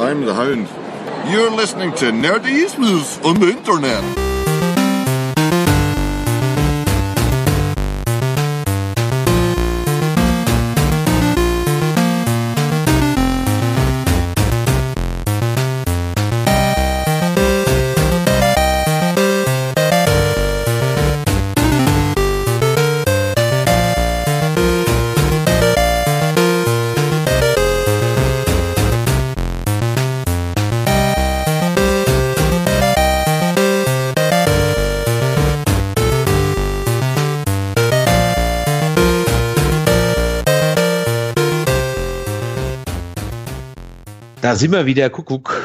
I'm the Hound. You're listening to Nerdismus on the Internet. Sind wir wieder, Kuckuck,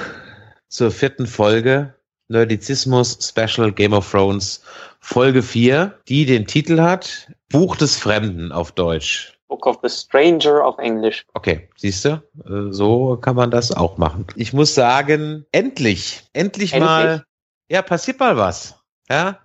zur vierten Folge Nerdizismus Special Game of Thrones Folge 4, die den Titel hat Buch des Fremden auf Deutsch. Book of the Stranger auf Englisch. Okay, siehst du, äh, so kann man das auch machen. Ich muss sagen, endlich, endlich, Endlich? mal, ja, passiert mal was. Ja,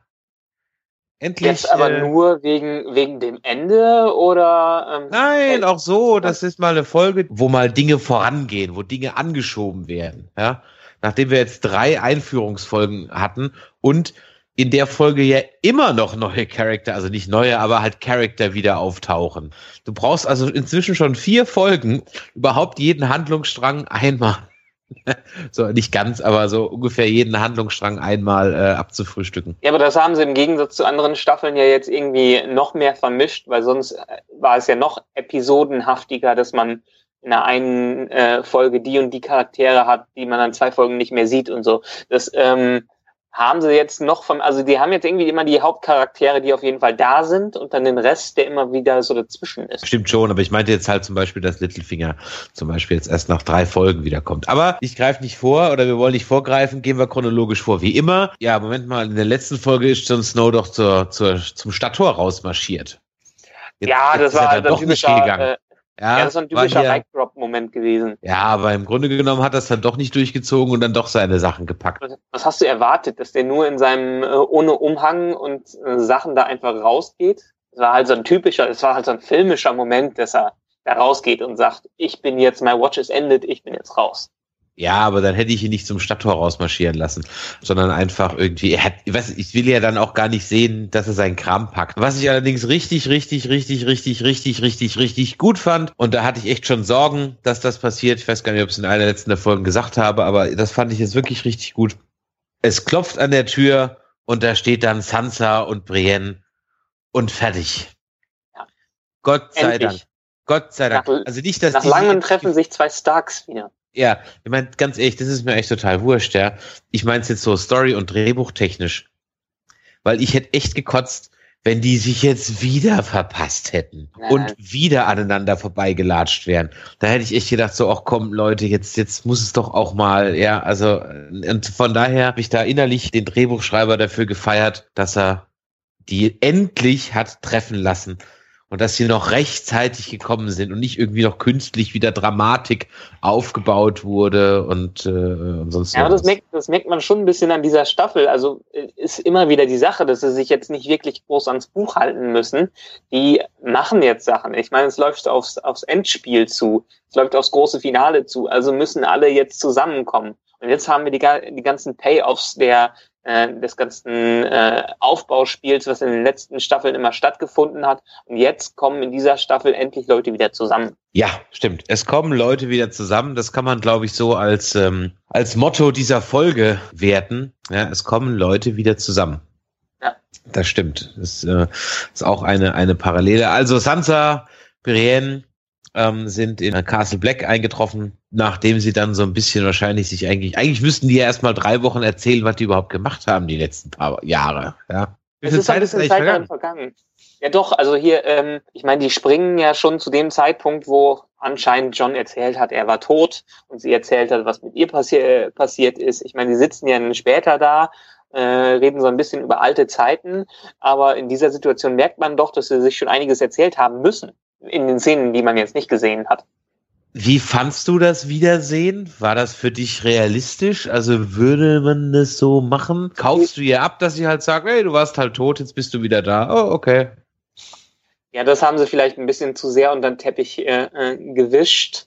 endlich. Jetzt aber äh, nur wegen, wegen dem Ende oder? Ähm, Nein, auch so. Das ist mal eine Folge, wo mal Dinge vorangehen, wo Dinge angeschoben werden. Ja, nachdem wir jetzt drei Einführungsfolgen hatten und in der Folge ja immer noch neue Charakter, also nicht neue, aber halt Charakter wieder auftauchen. Du brauchst also inzwischen schon vier Folgen, überhaupt jeden Handlungsstrang einmal. so nicht ganz, aber so ungefähr jeden Handlungsstrang einmal äh, abzufrühstücken. Ja, aber das haben sie im Gegensatz zu anderen Staffeln ja jetzt irgendwie noch mehr vermischt, weil sonst äh, war es ja noch episodenhaftiger, dass man in einer einen äh, Folge die und die Charaktere hat, die man dann zwei Folgen nicht mehr sieht und so. Das ähm, haben sie jetzt noch vom, also die haben jetzt irgendwie immer die Hauptcharaktere, die auf jeden Fall da sind und dann den Rest, der immer wieder so dazwischen ist. Stimmt schon, aber ich meinte jetzt halt zum Beispiel, dass Littlefinger zum Beispiel jetzt erst nach drei Folgen wiederkommt. Aber ich greife nicht vor oder wir wollen nicht vorgreifen, gehen wir chronologisch vor. Wie immer. Ja, Moment mal, in der letzten Folge ist Jon Snow doch zur, zur, zum Stadttor rausmarschiert. Jetzt- ja, das war dann ein doch nicht typischer, gegangen. äh, ja, das war ein typischer Mic-Drop-Moment gewesen. Ja, aber im Grunde genommen hat er es dann doch nicht durchgezogen und dann doch seine Sachen gepackt. Was, hast du erwartet, dass der nur in seinem äh, ohne Umhang und äh, Sachen da einfach rausgeht? Das war halt so ein typischer, es war halt so ein filmischer Moment, dass er da rausgeht und sagt, ich bin jetzt, my watch is ended, ich bin jetzt raus. Ja, aber dann hätte ich ihn nicht zum Stadttor rausmarschieren lassen, sondern einfach irgendwie, er hat, ich weiß, ich will ja dann auch gar nicht sehen, dass er seinen Kram packt. Was ich allerdings richtig, richtig, richtig, richtig, richtig, richtig, richtig gut fand, und da hatte ich echt schon Sorgen, dass das passiert. Ich weiß gar nicht, ob ich es in einer der letzten Folgen gesagt habe, aber das fand ich jetzt wirklich richtig gut. Es klopft an der Tür und da steht dann Sansa und Brienne und fertig. Ja. Gott sei Endlich. Dank. Gott sei Dank. Nach- also nicht, dass Nach langem treffen sich zwei Starks wieder. Ja, ich meine, ganz ehrlich, das ist mir echt total wurscht, ja. Ich meine es jetzt so Story- und Drehbuchtechnisch. Weil ich hätte echt gekotzt, wenn die sich jetzt wieder verpasst hätten Nein. und wieder aneinander vorbeigelatscht wären. Da hätte ich echt gedacht, so, ach komm, Leute, jetzt, jetzt muss es doch auch mal, ja, also, und von daher habe ich da innerlich den Drehbuchschreiber dafür gefeiert, dass er die endlich hat treffen lassen und dass sie noch rechtzeitig gekommen sind und nicht irgendwie noch künstlich wieder Dramatik aufgebaut wurde und, äh, und sonst Ja, das merkt, das merkt man schon ein bisschen an dieser Staffel. Also äh, ist immer wieder die Sache, dass sie sich jetzt nicht wirklich groß ans Buch halten müssen. Die machen jetzt Sachen. Ich meine, es läuft aufs, aufs Endspiel zu. Es läuft aufs große Finale zu. Also müssen alle jetzt zusammenkommen. Und jetzt haben wir die, die ganzen Payoffs der äh, des ganzen äh, Aufbauspiels, was in den letzten Staffeln immer stattgefunden hat. Und jetzt kommen in dieser Staffel endlich Leute wieder zusammen. Ja, stimmt. Es kommen Leute wieder zusammen. Das kann man, glaube ich, so als, ähm, als Motto dieser Folge werten. Ja, es kommen Leute wieder zusammen. Ja. Das stimmt. Das äh, ist auch eine, eine Parallele. Also Sansa, Brienne ähm, sind in Castle Black eingetroffen, nachdem sie dann so ein bisschen wahrscheinlich sich eigentlich, eigentlich müssten die ja erstmal drei Wochen erzählen, was die überhaupt gemacht haben die letzten paar Jahre. Ja. Es ist ein Zeit ist bisschen eigentlich Zeit vergangen? vergangen. Ja doch, also hier, ähm, ich meine, die springen ja schon zu dem Zeitpunkt, wo anscheinend John erzählt hat, er war tot und sie erzählt hat, was mit ihr passi passiert ist. Ich meine, die sitzen ja dann später da, äh, reden so ein bisschen über alte Zeiten, aber in dieser Situation merkt man doch, dass sie sich schon einiges erzählt haben müssen. In den Szenen, die man jetzt nicht gesehen hat. Wie fandst du das Wiedersehen? War das für dich realistisch? Also würde man das so machen? Kaufst du ihr ab, dass sie halt sagt, hey, du warst halt tot, jetzt bist du wieder da? Oh, okay. Ja, das haben sie vielleicht ein bisschen zu sehr unter den Teppich äh, äh, gewischt.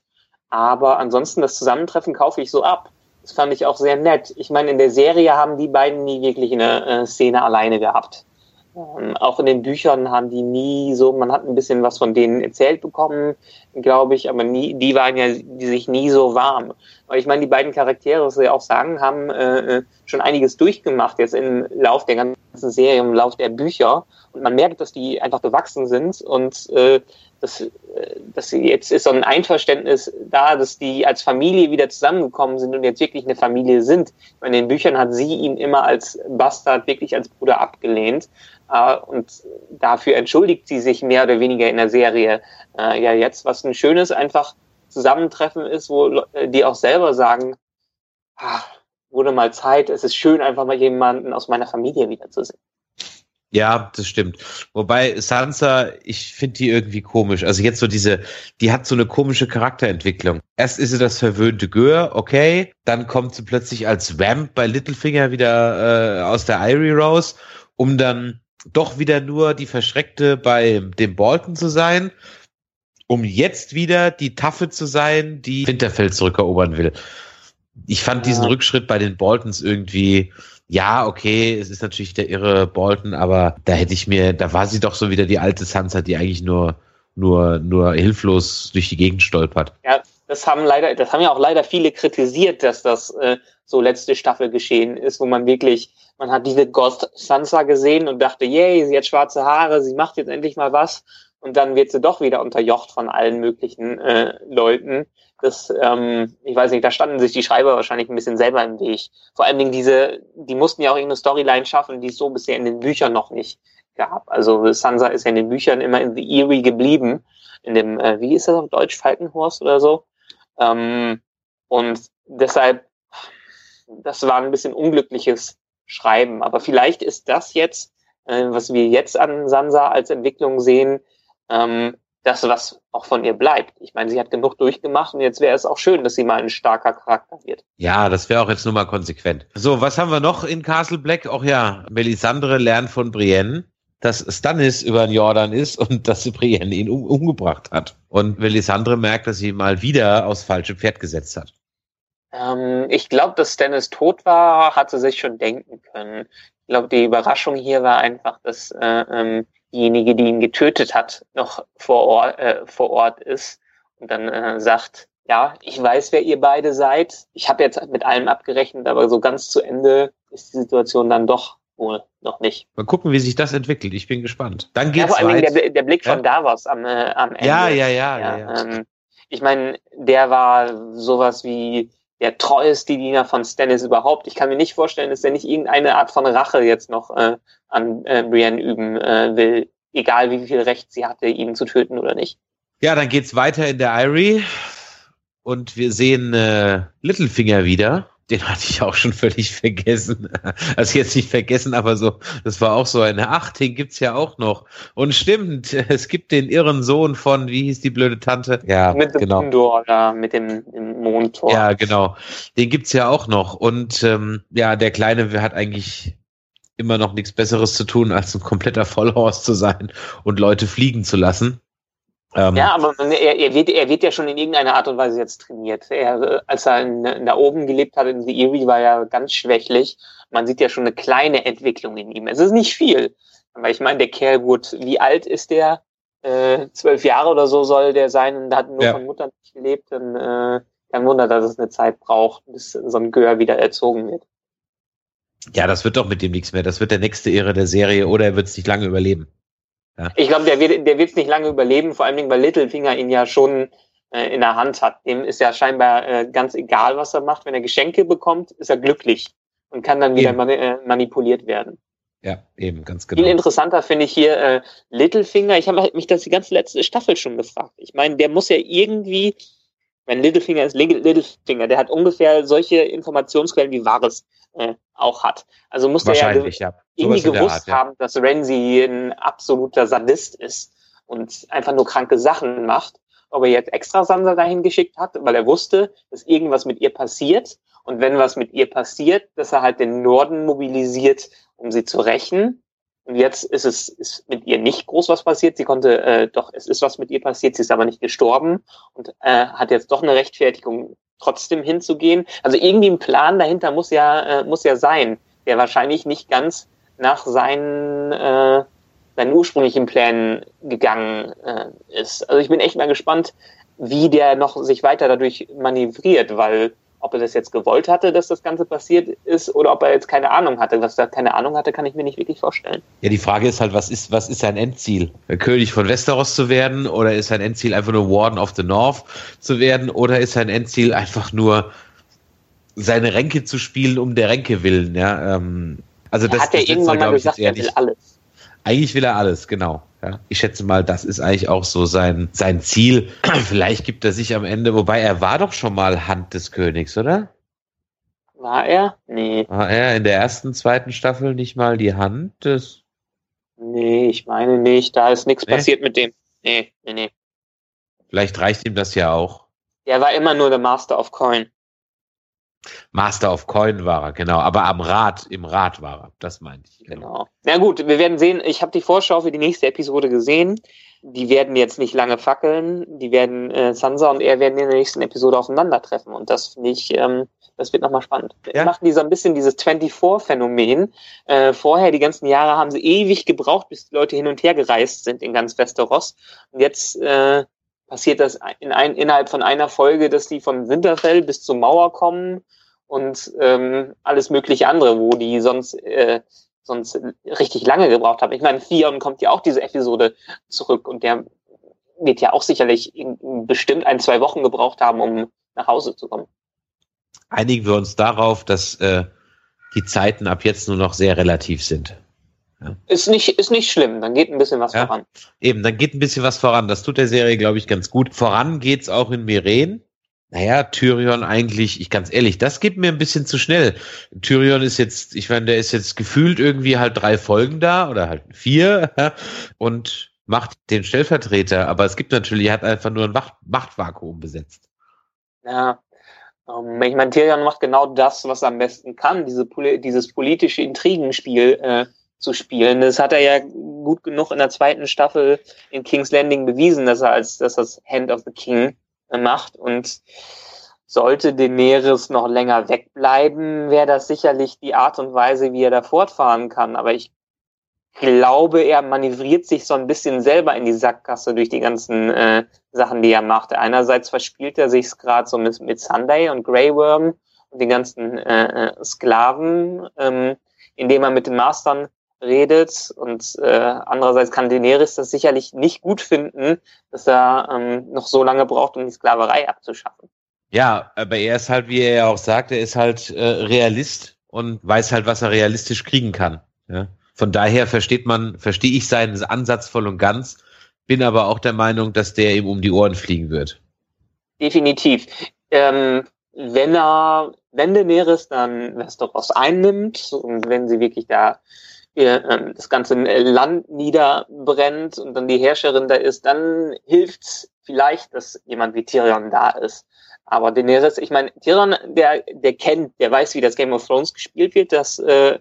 Aber ansonsten das Zusammentreffen kaufe ich so ab. Das fand ich auch sehr nett. Ich meine, in der Serie haben die beiden nie wirklich eine äh, Szene alleine gehabt. Ähm, auch in den Büchern haben die nie so, man hat ein bisschen was von denen erzählt bekommen, glaube ich, aber nie, die waren ja die sich nie so warm. Weil ich meine, die beiden Charaktere, was sie auch sagen, haben äh, schon einiges durchgemacht jetzt im Lauf der ganzen Serie, im Lauf der Bücher. Und man merkt, dass die einfach gewachsen sind und äh, dass, äh, dass jetzt ist so ein Einverständnis da, dass die als Familie wieder zusammengekommen sind und jetzt wirklich eine Familie sind. In den Büchern hat sie ihn immer als Bastard, wirklich als Bruder abgelehnt. Äh, und dafür entschuldigt sie sich mehr oder weniger in der Serie äh, ja jetzt, was ein schönes einfach Zusammentreffen ist, wo die auch selber sagen, ah, wurde mal Zeit, es ist schön, einfach mal jemanden aus meiner Familie wiederzusehen. Ja, das stimmt. Wobei Sansa, ich finde die irgendwie komisch. Also jetzt so diese, die hat so eine komische Charakterentwicklung. Erst ist sie das verwöhnte Gör, okay. Dann kommt sie plötzlich als Vamp bei Littlefinger wieder äh, aus der Irie raus, um dann doch wieder nur die Verschreckte bei dem Bolton zu sein, um jetzt wieder die Taffe zu sein, die Winterfell zurückerobern will. Ich fand ja. diesen Rückschritt bei den Boltons irgendwie, ja, okay, es ist natürlich der irre Bolton, aber da hätte ich mir, da war sie doch so wieder die alte Sansa, die eigentlich nur, nur, nur hilflos durch die Gegend stolpert. Ja, das haben leider, das haben ja auch leider viele kritisiert, dass das äh, so letzte Staffel geschehen ist, wo man wirklich, man hat diese Ghost Sansa gesehen und dachte, yay, sie hat schwarze Haare, sie macht jetzt endlich mal was. Und dann wird sie doch wieder unterjocht von allen möglichen äh, Leuten. Das, ähm, ich weiß nicht, da standen sich die Schreiber wahrscheinlich ein bisschen selber im Weg. Vor allen Dingen diese, die mussten ja auch irgendeine Storyline schaffen, die es so bisher in den Büchern noch nicht gab. Also Sansa ist ja in den Büchern immer in The Eerie geblieben. In dem, äh, wie ist das auf Deutsch, Falkenhorst oder so. Ähm, und deshalb das war ein bisschen unglückliches Schreiben. Aber vielleicht ist das jetzt, äh, was wir jetzt an Sansa als Entwicklung sehen, ähm, das, was auch von ihr bleibt. Ich meine, sie hat genug durchgemacht und jetzt wäre es auch schön, dass sie mal ein starker Charakter wird. Ja, das wäre auch jetzt nur mal konsequent. So, was haben wir noch in Castle Black? Auch ja, Melisandre lernt von Brienne, dass Stannis über den Jordan ist und dass Brienne ihn um, umgebracht hat. Und Melisandre merkt, dass sie mal wieder aufs falsche Pferd gesetzt hat. Ähm, ich glaube, dass Stannis tot war, hat sie sich schon denken können. Ich glaube, die Überraschung hier war einfach, dass äh, ähm, diejenige, die ihn getötet hat, noch vor Ort, äh, vor Ort ist und dann äh, sagt, ja, ich weiß, wer ihr beide seid. Ich habe jetzt mit allem abgerechnet, aber so ganz zu Ende ist die Situation dann doch wohl noch nicht. Mal gucken, wie sich das entwickelt. Ich bin gespannt. Dann geht's ja, vor allem der, der, Blick von ja? Davos am, äh, am Ende. Ja, ja, ja, ja. ja. Ähm, ich meine, der war sowas wie der treueste Diener von Stannis überhaupt. Ich kann mir nicht vorstellen, dass er nicht irgendeine Art von Rache jetzt noch äh, an äh, Brienne üben äh, will, egal wie viel Recht sie hatte, ihn zu töten oder nicht. Ja, dann geht's weiter in der Irie und wir sehen äh, Littlefinger wieder den hatte ich auch schon völlig vergessen. Also jetzt nicht vergessen, aber so, das war auch so eine, ach, den gibt's ja auch noch. Und stimmt, es gibt den irren Sohn von, wie hieß die blöde Tante? Ja, mit dem genau. Mondor, ja, mit dem, dem Mondtor. Ja, genau. Den gibt's ja auch noch. Und ähm, ja, der Kleine hat eigentlich immer noch nichts Besseres zu tun, als ein kompletter Vollhorst zu sein und Leute fliegen zu lassen. Ähm, ja, aber er, er, wird, er wird ja schon in irgendeiner Art und Weise jetzt trainiert. Er, als er in, in da oben gelebt hat, in The Erie, war er ganz schwächlich. Man sieht ja schon eine kleine Entwicklung in ihm. Es ist nicht viel. Aber ich meine, der Kerl, gut, wie alt ist der? Äh, zwölf Jahre oder so soll der sein und hat nur ja. von Mutter nicht gelebt. Dann äh, kein Wunder, dass es eine Zeit braucht, bis so ein Gör wieder erzogen wird. Ja, das wird doch mit dem nichts mehr. Das wird der nächste Ehre der Serie oder er wird es nicht lange überleben. Ja. Ich glaube, der wird der wird's nicht lange überleben, vor allen Dingen, weil Littlefinger ihn ja schon äh, in der Hand hat. Dem ist ja scheinbar äh, ganz egal, was er macht. Wenn er Geschenke bekommt, ist er glücklich und kann dann wieder mani äh, manipuliert werden. Ja, eben, ganz genau. Viel interessanter finde ich hier äh, Littlefinger. Ich habe mich das die ganze letzte Staffel schon gefragt. Ich meine, der muss ja irgendwie, mein Littlefinger ist Littlefinger, der hat ungefähr solche Informationsquellen wie Varys äh, auch hat. Also muss der ja, ja. Irgendwie gewusst Art, ja. haben, dass Renzi ein absoluter Sadist ist und einfach nur kranke Sachen macht. Ob er jetzt extra Sansa dahin geschickt hat, weil er wusste, dass irgendwas mit ihr passiert. Und wenn was mit ihr passiert, dass er halt den Norden mobilisiert, um sie zu rächen. Und jetzt ist es ist mit ihr nicht groß was passiert. Sie konnte, äh, doch, es ist was mit ihr passiert. Sie ist aber nicht gestorben und äh, hat jetzt doch eine Rechtfertigung, trotzdem hinzugehen. Also irgendwie ein Plan dahinter muss ja, äh, muss ja sein, der wahrscheinlich nicht ganz nach seinen, äh, seinen ursprünglichen Plänen gegangen äh, ist. Also ich bin echt mal gespannt, wie der noch sich weiter dadurch manövriert, weil ob er das jetzt gewollt hatte, dass das Ganze passiert ist, oder ob er jetzt keine Ahnung hatte. Was er keine Ahnung hatte, kann ich mir nicht wirklich vorstellen. Ja, die Frage ist halt, was ist, was ist sein Endziel? König von Westeros zu werden, oder ist sein Endziel einfach nur Warden of the North zu werden, oder ist sein Endziel einfach nur seine Ränke zu spielen um der Ränke willen, ja? Ähm, also das, hat er irgendwann mal gesagt, er will alles. Eigentlich will er alles, genau. Ja, ich schätze mal, das ist eigentlich auch so sein, sein Ziel. Vielleicht gibt er sich am Ende, wobei er war doch schon mal Hand des Königs, oder? War er? Nee. War er in der ersten, zweiten Staffel nicht mal die Hand des. Nee, ich meine nicht. Da ist nichts nee? passiert mit dem. Nee, nee, nee. Vielleicht reicht ihm das ja auch. Er war immer nur der Master of Coin. Master of Coin war er, genau. Aber am Rad, im Rad war er. Das meinte ich. Genau. genau. Na gut, wir werden sehen. Ich habe die Vorschau für die nächste Episode gesehen. Die werden jetzt nicht lange fackeln. Die werden, äh, Sansa und er werden in der nächsten Episode aufeinandertreffen. Und das finde ich, ähm, das wird nochmal spannend. Ja. Machen die so ein bisschen dieses 24-Phänomen. Äh, vorher, die ganzen Jahre, haben sie ewig gebraucht, bis die Leute hin und her gereist sind in ganz Westeros. Und jetzt äh, passiert das in ein, innerhalb von einer Folge, dass die von Winterfell bis zur Mauer kommen und ähm, alles mögliche andere, wo die sonst äh, sonst richtig lange gebraucht haben. Ich meine, Theon kommt ja auch diese Episode zurück und der wird ja auch sicherlich bestimmt ein, zwei Wochen gebraucht haben, um nach Hause zu kommen. Einigen wir uns darauf, dass äh, die Zeiten ab jetzt nur noch sehr relativ sind. Ja. Ist, nicht, ist nicht schlimm, dann geht ein bisschen was ja, voran. Eben, dann geht ein bisschen was voran. Das tut der Serie, glaube ich, ganz gut. Voran geht's auch in Miren. Naja, Tyrion eigentlich, ich ganz ehrlich, das geht mir ein bisschen zu schnell. Tyrion ist jetzt, ich meine, der ist jetzt gefühlt irgendwie halt drei Folgen da oder halt vier und macht den Stellvertreter, aber es gibt natürlich, er hat einfach nur ein Macht Machtvakuum besetzt. Ja, ähm, ich meine, Tyrion macht genau das, was er am besten kann, diese, dieses politische Intrigenspiel äh, zu spielen. Das hat er ja gut genug in der zweiten Staffel in King's Landing bewiesen, dass er als dass das Hand of the King äh, macht und sollte Daenerys noch länger wegbleiben, wäre das sicherlich die Art und Weise, wie er da fortfahren kann. Aber ich glaube, er manövriert sich so ein bisschen selber in die Sackgasse durch die ganzen äh, Sachen, die er macht. Einerseits verspielt er sich gerade so mit, mit Sunday und Grey Worm und den ganzen äh, äh Sklaven, ähm, indem er mit den Mastern redet und äh, andererseits kann Daenerys das sicherlich nicht gut finden, dass er ähm, noch so lange braucht, um die Sklaverei abzuschaffen. Ja, aber er ist halt, wie er ja auch sagt, er ist halt äh, Realist und weiß halt, was er realistisch kriegen kann. Ja? Von daher versteht man, verstehe ich seinen Ansatz voll und ganz, bin aber auch der Meinung, dass der ihm um die Ohren fliegen wird. Definitiv. Ähm, wenn er, wenn Daenerys dann Westeros einnimmt und wenn sie wirklich da ihr, ähm, das ganze Land niederbrennt und dann die Herrscherin da ist, dann hilft vielleicht, dass jemand wie Tyrion da ist. Aber Daenerys, ich meine, Tyrion, der, der kennt, der weiß, wie das Game of Thrones gespielt wird, das, äh,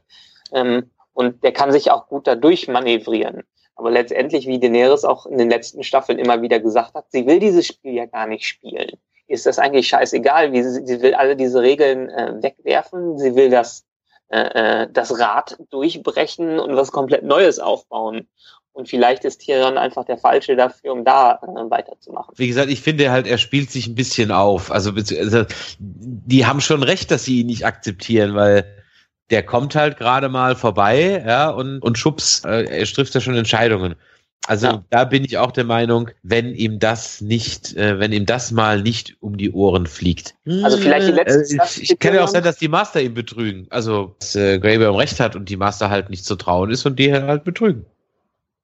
ähm, und der kann sich auch gut dadurch manövrieren. Aber letztendlich, wie Daenerys auch in den letzten Staffeln immer wieder gesagt hat, sie will dieses Spiel ja gar nicht spielen. Ist das eigentlich scheißegal, wie sie, sie will alle diese Regeln äh, wegwerfen. Sie will das äh, äh, das Rad durchbrechen und was komplett Neues aufbauen. Und vielleicht ist Tyrion einfach der Falsche dafür, um da äh, weiterzumachen. Wie gesagt, ich finde halt, er spielt sich ein bisschen auf. Also, also die haben schon recht, dass sie ihn nicht akzeptieren, weil der kommt halt gerade mal vorbei, ja, und, und schubs, äh, er trifft ja schon Entscheidungen. Also ja. da bin ich auch der Meinung, wenn ihm das nicht, äh, wenn ihm das mal nicht um die Ohren fliegt. Also vielleicht die letzte äh, Ich, ich kann ja auch sein, dass die Master ihn betrügen. Also dass äh, Greybear Recht hat und die Master halt nicht zu trauen ist und die halt betrügen.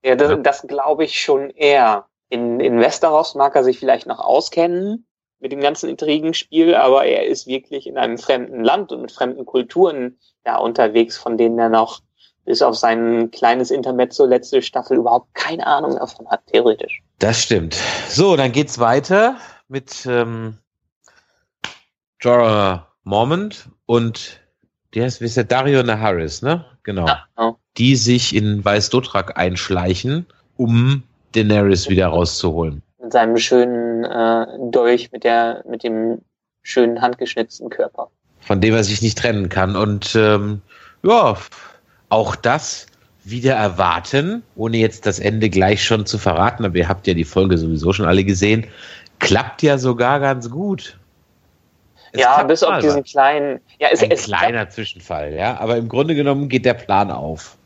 Ja, das, ja. das glaube ich schon eher. In, in Westeros mag er sich vielleicht noch auskennen mit dem ganzen Intrigenspiel, aber er ist wirklich in einem fremden Land und mit fremden Kulturen da unterwegs, von denen er noch bis auf sein kleines Intermezzo letzte Staffel überhaupt keine Ahnung davon hat, theoretisch. Das stimmt. So, dann geht's weiter mit ähm, Jorah Mormont und der ist, wie ist der Dario Naharis, ne? Genau. Ja, genau. Die sich in Weißdotrak einschleichen, um Daenerys wieder rauszuholen. Mit seinem schönen äh, Dolch mit der, mit dem schönen handgeschnitzten Körper. Von dem er sich nicht trennen kann. Und ähm, ja, auch das wieder erwarten, ohne jetzt das Ende gleich schon zu verraten, aber ihr habt ja die Folge sowieso schon alle gesehen, klappt ja sogar ganz gut. Es ja, bis auf diesen kleinen. Ja, es, Ein es kleiner klappt. Zwischenfall, ja. Aber im Grunde genommen geht der Plan auf.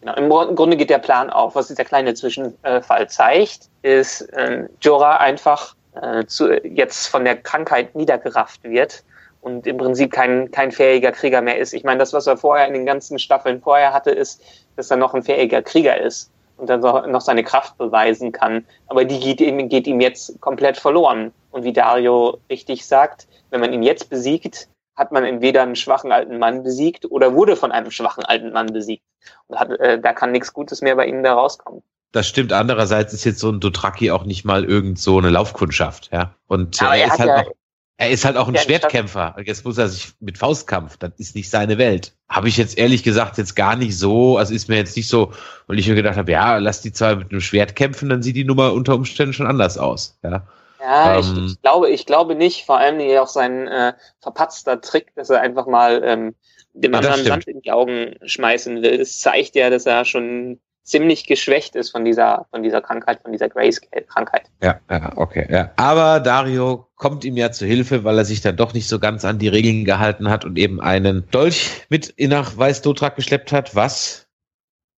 Genau, im Grunde geht der Plan auf. Was dieser kleine Zwischenfall zeigt, ist, äh, Jorah einfach äh, zu, jetzt von der Krankheit niedergerafft wird und im Prinzip kein, kein fähiger Krieger mehr ist. Ich meine, das, was er vorher in den ganzen Staffeln vorher hatte, ist, dass er noch ein fähiger Krieger ist und dann noch seine Kraft beweisen kann. Aber die geht ihm, geht ihm jetzt komplett verloren. Und wie Dario richtig sagt, wenn man ihn jetzt besiegt, hat man entweder einen schwachen alten Mann besiegt oder wurde von einem schwachen alten Mann besiegt. Und hat, äh, da kann nichts Gutes mehr bei ihm da rauskommen. Das stimmt. Andererseits ist jetzt so ein Dotraki auch nicht mal irgend so eine Laufkundschaft, ja. Und Aber er, er ist halt ja, auch, er ist halt auch ein Schwertkämpfer. Jetzt muss er sich mit Faustkampf. Das ist nicht seine Welt. Habe ich jetzt ehrlich gesagt jetzt gar nicht so. Also ist mir jetzt nicht so, weil ich mir gedacht habe, ja, lass die zwei mit einem Schwert kämpfen, dann sieht die Nummer unter Umständen schon anders aus. Ja. Ja, ähm, ich, ich, glaube, ich glaube nicht. Vor allem auch sein äh, verpatzter Trick, dass er einfach mal ähm, dem anderen Sand in die Augen schmeißen will. Das zeigt ja, dass er schon ziemlich geschwächt ist von dieser, von dieser Krankheit, von dieser Grayscale-Krankheit. Ja, ja, okay, ja. Aber Dario kommt ihm ja zu Hilfe, weil er sich dann doch nicht so ganz an die Regeln gehalten hat und eben einen Dolch mit nach Weißdotrak geschleppt hat, was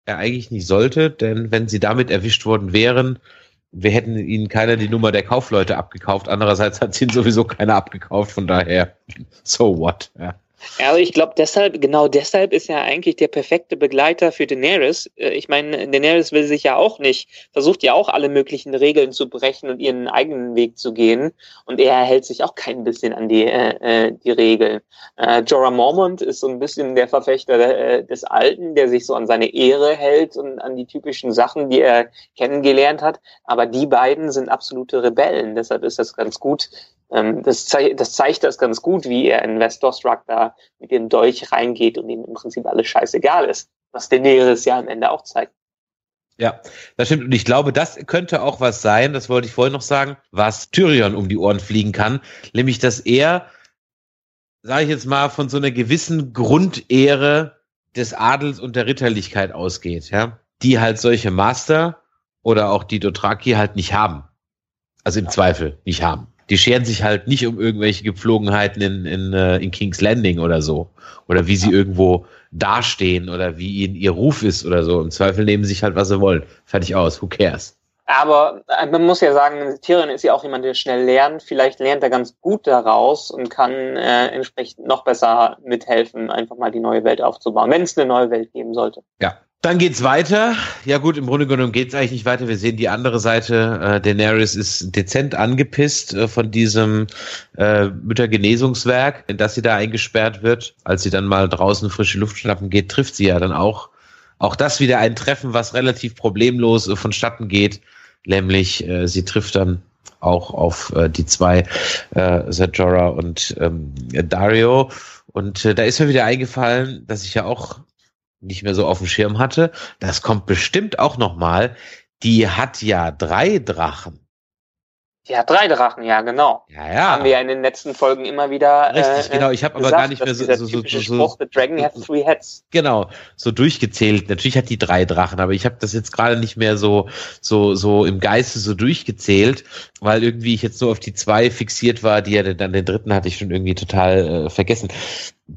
er eigentlich nicht sollte, denn wenn sie damit erwischt worden wären, wir hätten ihnen keiner die Nummer der Kaufleute abgekauft. Andererseits hat sie ihn sowieso keiner abgekauft, von daher, so what, ja. Also ich glaube deshalb, genau deshalb ist er eigentlich der perfekte Begleiter für Daenerys. Äh, ich meine, Daenerys will sich ja auch nicht, versucht ja auch alle möglichen Regeln zu brechen und ihren eigenen Weg zu gehen. Und er hält sich auch kein bisschen an die, äh, äh die Regeln. Äh, Jorah Mormont ist so ein bisschen der Verfechter äh, des Alten, der sich so an seine Ehre hält und an die typischen Sachen, die er kennengelernt hat. Aber die beiden sind absolute Rebellen. Deshalb ist das ganz gut, das, zei das, zeigt das ganz gut, wie er in Westerostruck da mit dem Dolch reingeht und ihm im Prinzip alles scheißegal ist. Was Daenerys ja am Ende auch zeigt. Ja, das stimmt. Und ich glaube, das könnte auch was sein, das wollte ich vorhin noch sagen, was Tyrion um die Ohren fliegen kann. Nämlich, dass er, sage ich jetzt mal, von so einer gewissen Grundehre des Adels und der Ritterlichkeit ausgeht, ja, die halt solche Master oder auch die Dothraki halt nicht haben. Also im ja. Zweifel nicht haben die scheren sich halt nicht um irgendwelche Gepflogenheiten in, in, äh, in King's Landing oder so. Oder wie sie irgendwo dastehen oder wie ihnen ihr Ruf ist oder so. Im Zweifel nehmen sie sich halt, was sie wollen. Fertig aus. Who cares? Aber äh, man muss ja sagen, Tyrion ist ja auch jemand, der schnell lernt. Vielleicht lernt er ganz gut daraus und kann äh, entsprechend noch besser mithelfen, einfach mal die neue Welt aufzubauen, wenn es eine neue Welt geben sollte. Ja, dann geht's weiter. Ja gut, im Grunde genommen geht's eigentlich nicht weiter. Wir sehen die andere Seite. Äh, Daenerys ist dezent angepisst äh, von diesem äh, Müttergenesungswerk, in das sie da eingesperrt wird. Als sie dann mal draußen frische Luft schnappen geht, trifft sie ja dann auch. Auch das wieder ein Treffen, was relativ problemlos äh, vonstatten geht. Nämlich, äh, sie trifft dann auch auf äh, die zwei, äh, Zajora und ähm, Dario. Und äh, da ist mir wieder eingefallen, dass ich ja auch nicht mehr so auf dem Schirm hatte. Das kommt bestimmt auch noch mal. Die hat ja drei Drachen. Die hat drei Drachen, ja, genau. Ja, ja. Haben wir ja in den letzten Folgen immer wieder. Richtig, äh, genau. Ich habe aber gar nicht mehr so, so, so, so, Spruch, The Dragon has three heads. Genau, so durchgezählt. Natürlich hat die drei Drachen, aber ich habe das jetzt gerade nicht mehr so, so, so im Geiste so durchgezählt, weil irgendwie ich jetzt so auf die zwei fixiert war, die ja dann den dritten hatte ich schon irgendwie total äh, vergessen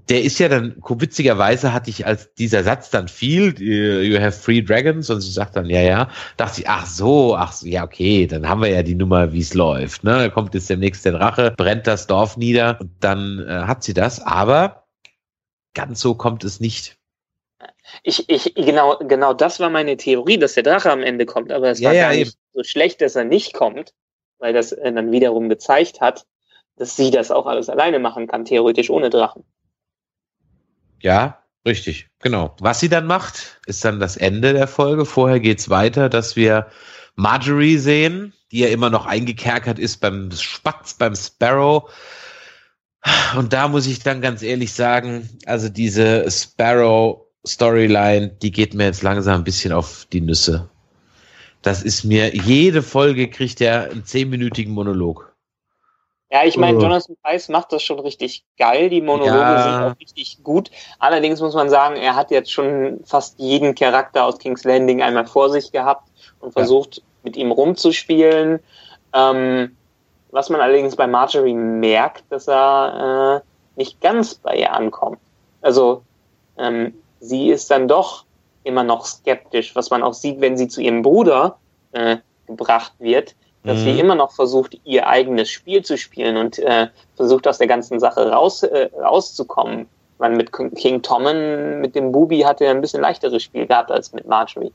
der ist ja dann, witzigerweise hatte ich, als dieser Satz dann fiel, you have three dragons, und sie sagt dann, ja, ja, dachte ich, ach so, ach so, ja, okay, dann haben wir ja die Nummer, wie es läuft, ne, da kommt jetzt demnächst der Drache, brennt das Dorf nieder, und dann äh, hat sie das, aber ganz so kommt es nicht. Ich, ich, genau, genau das war meine Theorie, dass der Drache am Ende kommt, aber es war ja, gar nicht eben. so schlecht, dass er nicht kommt, weil das äh, dann wiederum gezeigt hat, dass sie das auch alles alleine machen kann, theoretisch ohne Drachen. Ja, richtig, genau. Was sie dann macht, ist dann das Ende der Folge. Vorher geht's weiter, dass wir Marjorie sehen, die ja immer noch eingekerkert ist beim Spatz, beim Sparrow. Und da muss ich dann ganz ehrlich sagen, also diese Sparrow-Storyline, die geht mir jetzt langsam ein bisschen auf die Nüsse. Das ist mir, jede Folge kriegt er einen zehnminütigen Monolog. Ja, ich meine, Oh. Jonathan Price macht das schon richtig geil. Die Monologe Ja. sind auch richtig gut. Allerdings muss man sagen, er hat jetzt schon fast jeden Charakter aus King's Landing einmal vor sich gehabt und versucht, mit ihm rumzuspielen. Ähm, was man allerdings bei Marjorie merkt, dass er äh, nicht ganz bei ihr ankommt. Also ähm, sie ist dann doch immer noch skeptisch, was man auch sieht, wenn sie zu ihrem Bruder äh, gebracht wird, dass Mhm. sie immer noch versucht, ihr eigenes Spiel zu spielen und äh, versucht, aus der ganzen Sache raus, äh, rauszukommen. Man mit King Tommen, mit dem Bubi hatte er ein bisschen leichteres Spiel gehabt als mit Marjorie.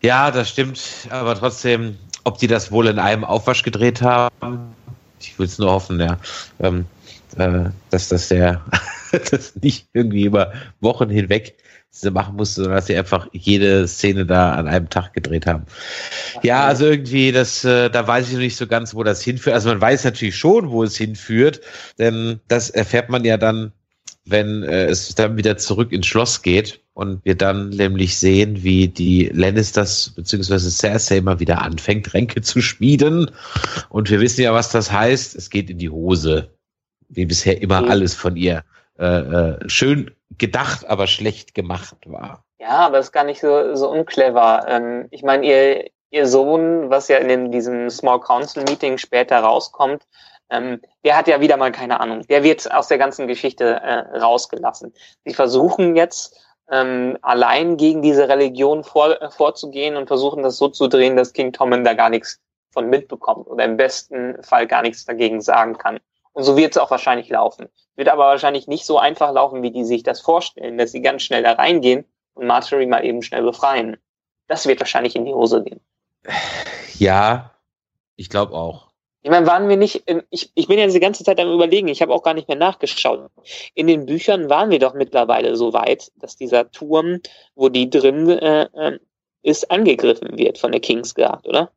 Ja, das stimmt, aber trotzdem, ob die das wohl in einem Aufwasch gedreht haben, ich will es nur hoffen, ja, ähm, äh, dass das der, das nicht irgendwie über Wochen hinweg sie machen musste, sondern dass sie einfach jede Szene da an einem Tag gedreht haben. Ja, also irgendwie, das, äh, da weiß ich noch nicht so ganz, wo das hinführt. Also man weiß natürlich schon, wo es hinführt, denn das erfährt man ja dann, wenn äh, es dann wieder zurück ins Schloss geht und wir dann nämlich sehen, wie die Lannisters bzw. Cersei mal wieder anfängt, Ränke zu schmieden. Und wir wissen ja, was das heißt. Es geht in die Hose. Wie bisher immer Mhm. alles von ihr äh, äh, schön gedacht, aber schlecht gemacht war. Ja, aber ist gar nicht so, so unclever. Ähm, ich meine, ihr, ihr Sohn, was ja in diesem Small Council Meeting später rauskommt, ähm, der hat ja wieder mal keine Ahnung. Der wird aus der ganzen Geschichte äh, rausgelassen. Sie versuchen jetzt ähm, allein gegen diese Religion vor, äh, vorzugehen und versuchen das so zu drehen, dass King Tommen da gar nichts von mitbekommt oder im besten Fall gar nichts dagegen sagen kann. Und so wird es auch wahrscheinlich laufen. Wird aber wahrscheinlich nicht so einfach laufen, wie die sich das vorstellen, dass sie ganz schnell da reingehen und Marjorie mal eben schnell befreien. Das wird wahrscheinlich in die Hose gehen. Ja, ich glaube auch. Ich meine, waren wir nicht, in, ich, ich bin ja die ganze Zeit am überlegen, ich habe auch gar nicht mehr nachgeschaut. In den Büchern waren wir doch mittlerweile so weit, dass dieser Turm, wo die drin äh, äh, ist, angegriffen wird von der Kingsguard, oder?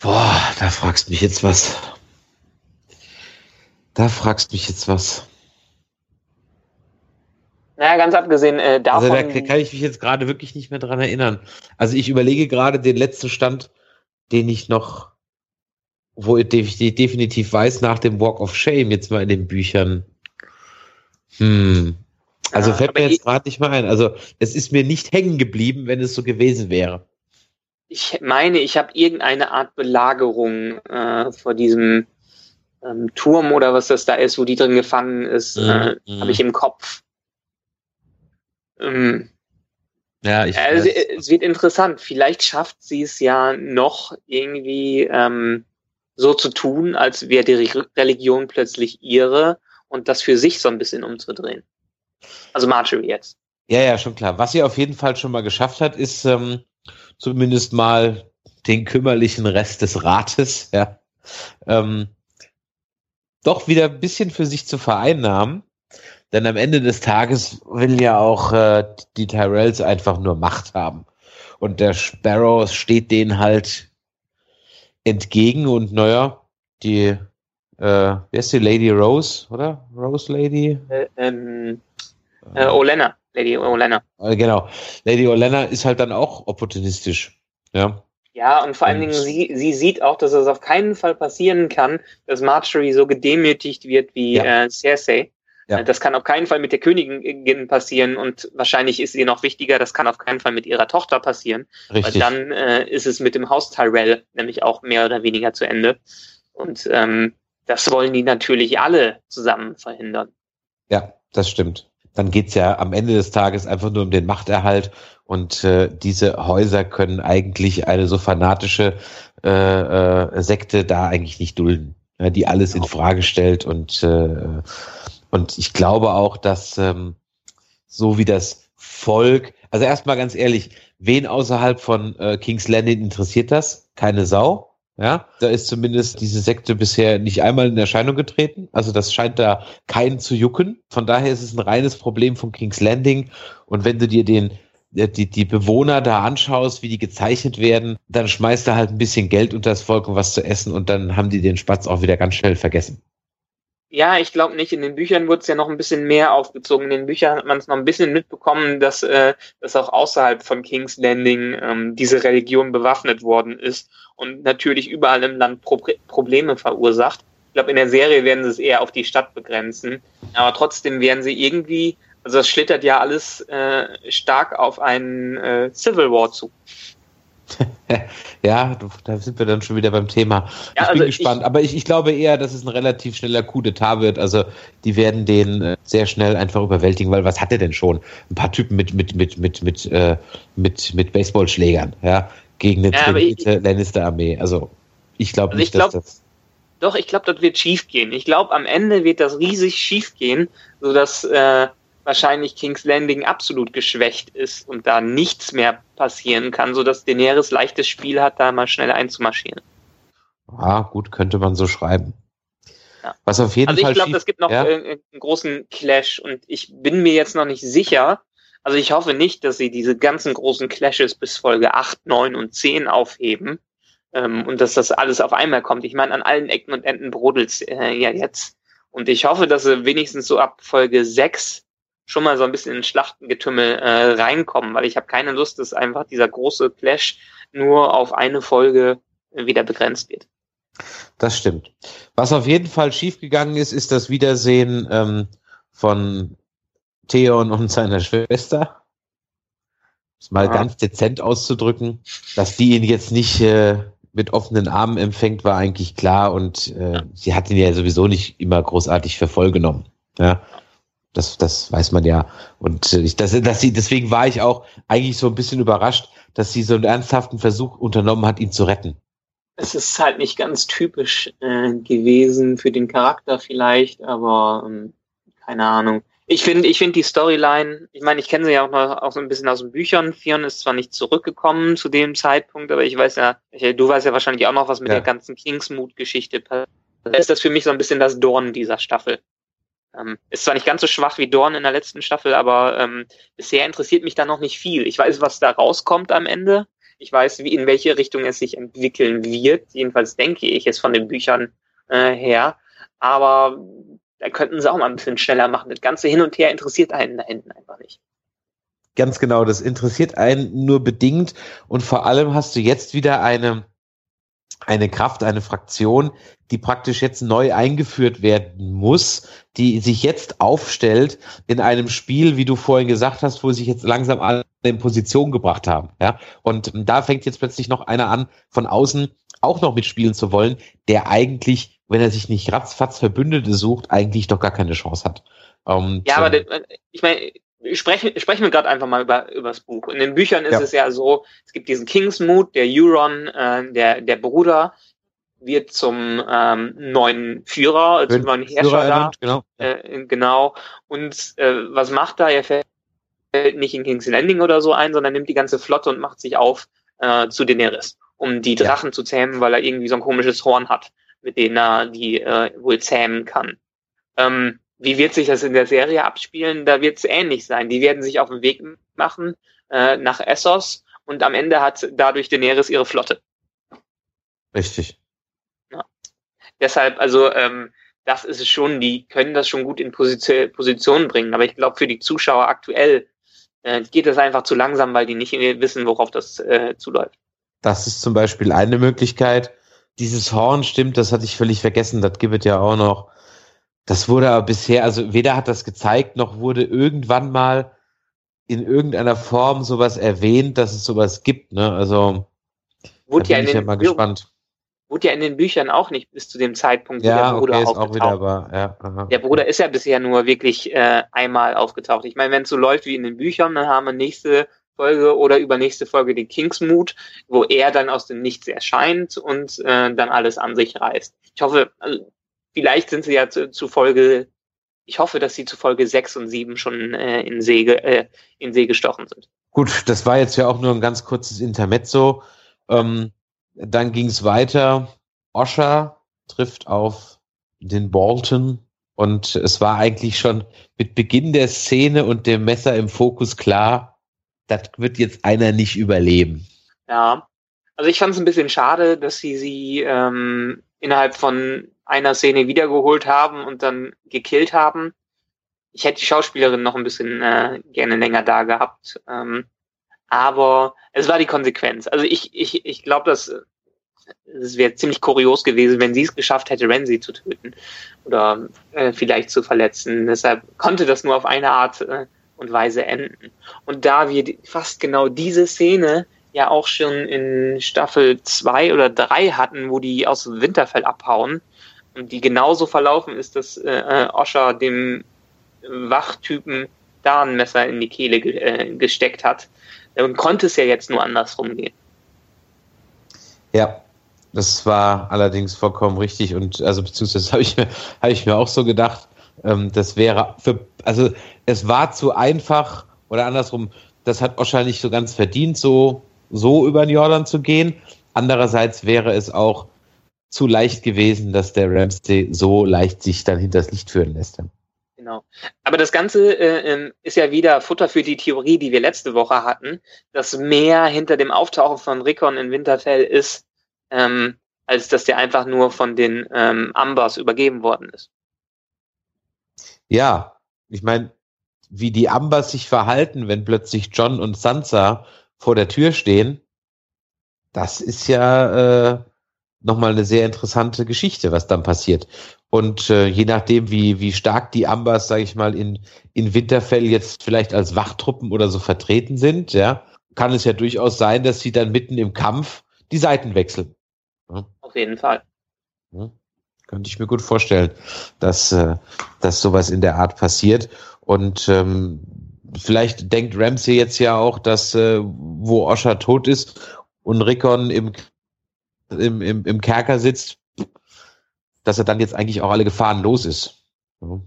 Boah, da fragst mich jetzt was. Da fragst mich jetzt was. Naja, ganz abgesehen äh, davon. Also da kann ich mich jetzt gerade wirklich nicht mehr dran erinnern. Also ich überlege gerade den letzten Stand, den ich noch, wo ich de- definitiv weiß, nach dem Walk of Shame, jetzt mal in den Büchern. Hm. Also Ja, fällt mir jetzt gerade nicht mehr ein. Also es ist mir nicht hängen geblieben, wenn es so gewesen wäre. ich meine, ich habe irgendeine Art Belagerung äh, vor diesem ähm, Turm oder was das da ist, wo die drin gefangen ist, äh, Mhm. habe ich im Kopf. Ähm, Ja, ich also, weiß. es wird interessant. Vielleicht schafft sie es ja noch irgendwie ähm, so zu tun, als wäre die Re- Religion plötzlich ihre und das für sich so ein bisschen umzudrehen. Also Marjorie jetzt. Ja, ja, schon klar. Was sie auf jeden Fall schon mal geschafft hat, ist ähm, zumindest mal den kümmerlichen Rest des Rates, ja, ähm, doch wieder ein bisschen für sich zu vereinnahmen. Denn am Ende des Tages will ja auch äh, die Tyrells einfach nur Macht haben. Und der Sparrow steht denen halt entgegen und naja, die, äh, wer ist die Lady Rose, oder? Rose Lady? Äh, ähm, äh, Olenna, Lady Olenna. Äh, Genau. Lady Olenna ist halt dann auch opportunistisch. Ja. Ja, und vor allen Dingen, sie, sie sieht auch, dass es auf keinen Fall passieren kann, dass Marjorie so gedemütigt wird wie Ja. äh, Cersei. Ja. Äh, Das kann auf keinen Fall mit der Königin passieren und wahrscheinlich ist ihr noch wichtiger, das kann auf keinen Fall mit ihrer Tochter passieren, Richtig. weil dann äh, ist es mit dem Haus Tyrell nämlich auch mehr oder weniger zu Ende. Und ähm, das wollen die natürlich alle zusammen verhindern. Ja, das stimmt. Dann geht's ja am Ende des Tages einfach nur um den Machterhalt und äh, diese Häuser können eigentlich eine so fanatische äh, äh, Sekte da eigentlich nicht dulden, ja, die alles in Frage stellt und äh, und ich glaube auch, dass ähm, so wie das Volk, also erstmal ganz ehrlich, wen außerhalb von äh, King's Landing interessiert das? Keine Sau. Ja, da ist zumindest diese Sekte bisher nicht einmal in Erscheinung getreten. Also das scheint da keinen zu jucken. Von daher ist es ein reines Problem von King's Landing. Und wenn du dir den äh, die, die Bewohner da anschaust, wie die gezeichnet werden, dann schmeißt du halt ein bisschen Geld unter das Volk und was zu essen und dann haben die den Spatz auch wieder ganz schnell vergessen. Ja, ich glaube nicht. In den Büchern wurde es ja noch ein bisschen mehr aufgezogen. In den Büchern hat man es noch ein bisschen mitbekommen, dass, äh, dass auch außerhalb von King's Landing ähm, diese Religion bewaffnet worden ist und natürlich überall im Land Pro Probleme verursacht. Ich glaube, in der Serie werden sie es eher auf die Stadt begrenzen. Aber trotzdem werden sie irgendwie, also das schlittert ja alles äh, stark auf einen äh, Civil War zu. ja, da sind wir dann schon wieder beim Thema. Ja, ich bin also gespannt, ich, aber ich, ich glaube eher, dass es ein relativ schneller Coup d'etat wird. Also die werden den äh, sehr schnell einfach überwältigen, weil was hat er denn schon? Ein paar Typen mit mit mit mit mit äh, mit, mit Baseballschlägern, ja, gegen eine ja, trainierte Lannister-Armee. Also ich glaube also nicht, glaub, dass das doch, ich glaube, das wird schief gehen. Ich glaube, am Ende wird das riesig schief gehen, sodass äh, wahrscheinlich King's Landing absolut geschwächt ist und da nichts mehr passieren kann, sodass Daenerys leichtes Spiel hat, da mal schnell einzumarschieren. Ah, gut, könnte man so schreiben. Ja. Was auf jeden also Fall. Also ich glaube, es gibt noch ja? einen großen Clash und ich bin mir jetzt noch nicht sicher. Also ich hoffe nicht, dass sie diese ganzen großen Clashes bis Folge 8, 9 und 10 aufheben ähm, und dass das alles auf einmal kommt. Ich meine, an allen Ecken und Enden brodelt äh, ja jetzt. Und ich hoffe, dass sie wenigstens so ab Folge 6 schon mal so ein bisschen in Schlachtengetümmel äh, reinkommen, weil ich habe keine Lust, dass einfach dieser große Clash nur auf eine Folge wieder begrenzt wird. Das stimmt. Was auf jeden Fall schiefgegangen ist, ist das Wiedersehen ähm, von Theon und seiner Schwester. Das mal ja. ganz dezent auszudrücken, dass die ihn jetzt nicht äh, mit offenen Armen empfängt, war eigentlich klar und äh, sie hat ihn ja sowieso nicht immer großartig für voll genommen. Ja. Das, das weiß man ja. Und äh, ich, das, dass sie, deswegen war ich auch eigentlich so ein bisschen überrascht, dass sie so einen ernsthaften Versuch unternommen hat, ihn zu retten. Es ist halt nicht ganz typisch äh, gewesen für den Charakter vielleicht, aber ähm, keine Ahnung. Ich finde, ich finde die Storyline, ich meine, ich kenne sie ja auch noch auch so ein bisschen aus den Büchern. Fion ist zwar nicht zurückgekommen zu dem Zeitpunkt, aber ich weiß ja, ich, du weißt ja wahrscheinlich auch noch, was mit ja. der ganzen Kingsmood-Geschichte passiert. Ist das für mich so ein bisschen das Dorn dieser Staffel. Ähm, ist zwar nicht ganz so schwach wie Dorn in der letzten Staffel, aber ähm, bisher interessiert mich da noch nicht viel. Ich weiß, was da rauskommt am Ende. Ich weiß, wie in welche Richtung es sich entwickeln wird. Jedenfalls denke ich es von den Büchern äh, her. Aber da könnten sie auch mal ein bisschen schneller machen. Das ganze Hin und Her interessiert einen da hinten einfach nicht. Ganz genau, das interessiert einen nur bedingt. Und vor allem hast du jetzt wieder eine eine Kraft, eine Fraktion, die praktisch jetzt neu eingeführt werden muss, die sich jetzt aufstellt in einem Spiel, wie du vorhin gesagt hast, wo sich jetzt langsam alle in Position gebracht haben. Ja? Und da fängt jetzt plötzlich noch einer an, von außen auch noch mitspielen zu wollen, der eigentlich, wenn er sich nicht ratzfatz Verbündete sucht, eigentlich doch gar keine Chance hat. Um, ja, aber ich meine, sprechen, sprechen wir gerade einfach mal über, über das Buch. In den Büchern ist ja. es ja so, es gibt diesen Kingsmood, der Euron, äh, der, der Bruder, wird zum ähm, neuen Führer, zum neuen Herrscher da. Genau. Äh, genau. Und äh, was macht er? Er fällt nicht in King's Landing oder so ein, sondern nimmt die ganze Flotte und macht sich auf äh, zu Daenerys, um die Drachen ja. zu zähmen, weil er irgendwie so ein komisches Horn hat, mit dem er die äh, wohl zähmen kann. Ähm, wie wird sich das in der Serie abspielen? Da wird es ähnlich sein. Die werden sich auf den Weg machen äh, nach Essos und am Ende hat dadurch Daenerys ihre Flotte. Richtig. Ja. Deshalb, also ähm, das ist es schon, die können das schon gut in Position, Position bringen. Aber ich glaube, für die Zuschauer aktuell äh, geht das einfach zu langsam, weil die nicht wissen, worauf das äh, zuläuft. Das ist zum Beispiel eine Möglichkeit. Dieses Horn stimmt, das hatte ich völlig vergessen. Das gibt es ja auch noch das wurde aber bisher, also weder hat das gezeigt, noch wurde irgendwann mal in irgendeiner Form sowas erwähnt, dass es sowas gibt. Ne? Also wurde da bin ja ich ja mal gespannt. Wurde ja in den Büchern auch nicht bis zu dem Zeitpunkt, wo ja, der Bruder okay, ist auch wieder, aber, ja. Der Bruder ist ja bisher nur wirklich äh, einmal aufgetaucht. Ich meine, wenn es so läuft wie in den Büchern, dann haben wir nächste Folge oder übernächste Folge den Kingsmood, wo er dann aus dem Nichts erscheint und äh, dann alles an sich reißt. Ich hoffe, also vielleicht sind sie ja zu, zu Folge, ich hoffe, dass sie zu Folge 6 und 7 schon äh, in, See, äh, in See gestochen sind. Gut, das war jetzt ja auch nur ein ganz kurzes Intermezzo. Ähm, dann ging es weiter. Osha trifft auf den Bolton und es war eigentlich schon mit Beginn der Szene und dem Messer im Fokus klar, das wird jetzt einer nicht überleben. Ja, also ich fand es ein bisschen schade, dass sie sie ähm, innerhalb von einer Szene wiedergeholt haben und dann gekillt haben. Ich hätte die Schauspielerin noch ein bisschen äh, gerne länger da gehabt. Ähm, aber es war die Konsequenz. Also ich, ich, ich glaube, dass es wäre ziemlich kurios gewesen, wenn sie es geschafft hätte, Renzi zu töten oder äh, vielleicht zu verletzen. Deshalb konnte das nur auf eine Art äh, und Weise enden. Und da wir fast genau diese Szene ja auch schon in Staffel zwei oder drei hatten, wo die aus dem Winterfell abhauen und die genauso verlaufen ist, dass äh, äh Osha dem Wachtypen da ein Messer in die Kehle ge äh, gesteckt hat, dann konnte es ja jetzt nur andersrum gehen. Ja, das war allerdings vollkommen richtig und also beziehungsweise habe ich habe ich mir auch so gedacht, ähm, das wäre für also es war zu einfach oder andersrum, das hat Osha nicht so ganz verdient, so so über den Jordan zu gehen. Andererseits wäre es auch zu leicht gewesen, dass der Ramsey so leicht sich dann hinters Licht führen lässt. Genau. Aber das Ganze äh, ähm, ist ja wieder Futter für die Theorie, die wir letzte Woche hatten, dass mehr hinter dem Auftauchen von Rickon in Winterfell ist, ähm, als dass der einfach nur von den ähm, Ambers übergeben worden ist. Ja, ich meine, wie die Ambers sich verhalten, wenn plötzlich John und Sansa vor der Tür stehen, das ist ja äh, nochmal eine sehr interessante Geschichte, was dann passiert. Und äh, je nachdem, wie, wie stark die Ambers, sage ich mal, in, in Winterfell jetzt vielleicht als Wachtruppen oder so vertreten sind, ja, kann es ja durchaus sein, dass sie dann mitten im Kampf die Seiten wechseln. Ja. Auf jeden Fall. Ja. Könnte ich mir gut vorstellen, dass, äh, dass sowas in der Art passiert. Und ähm, vielleicht denkt Ramsey jetzt ja auch, dass äh, wo Osha tot ist und Rickon im, im, im, im Kerker sitzt, dass er dann jetzt eigentlich auch alle Gefahren los ist. Ja,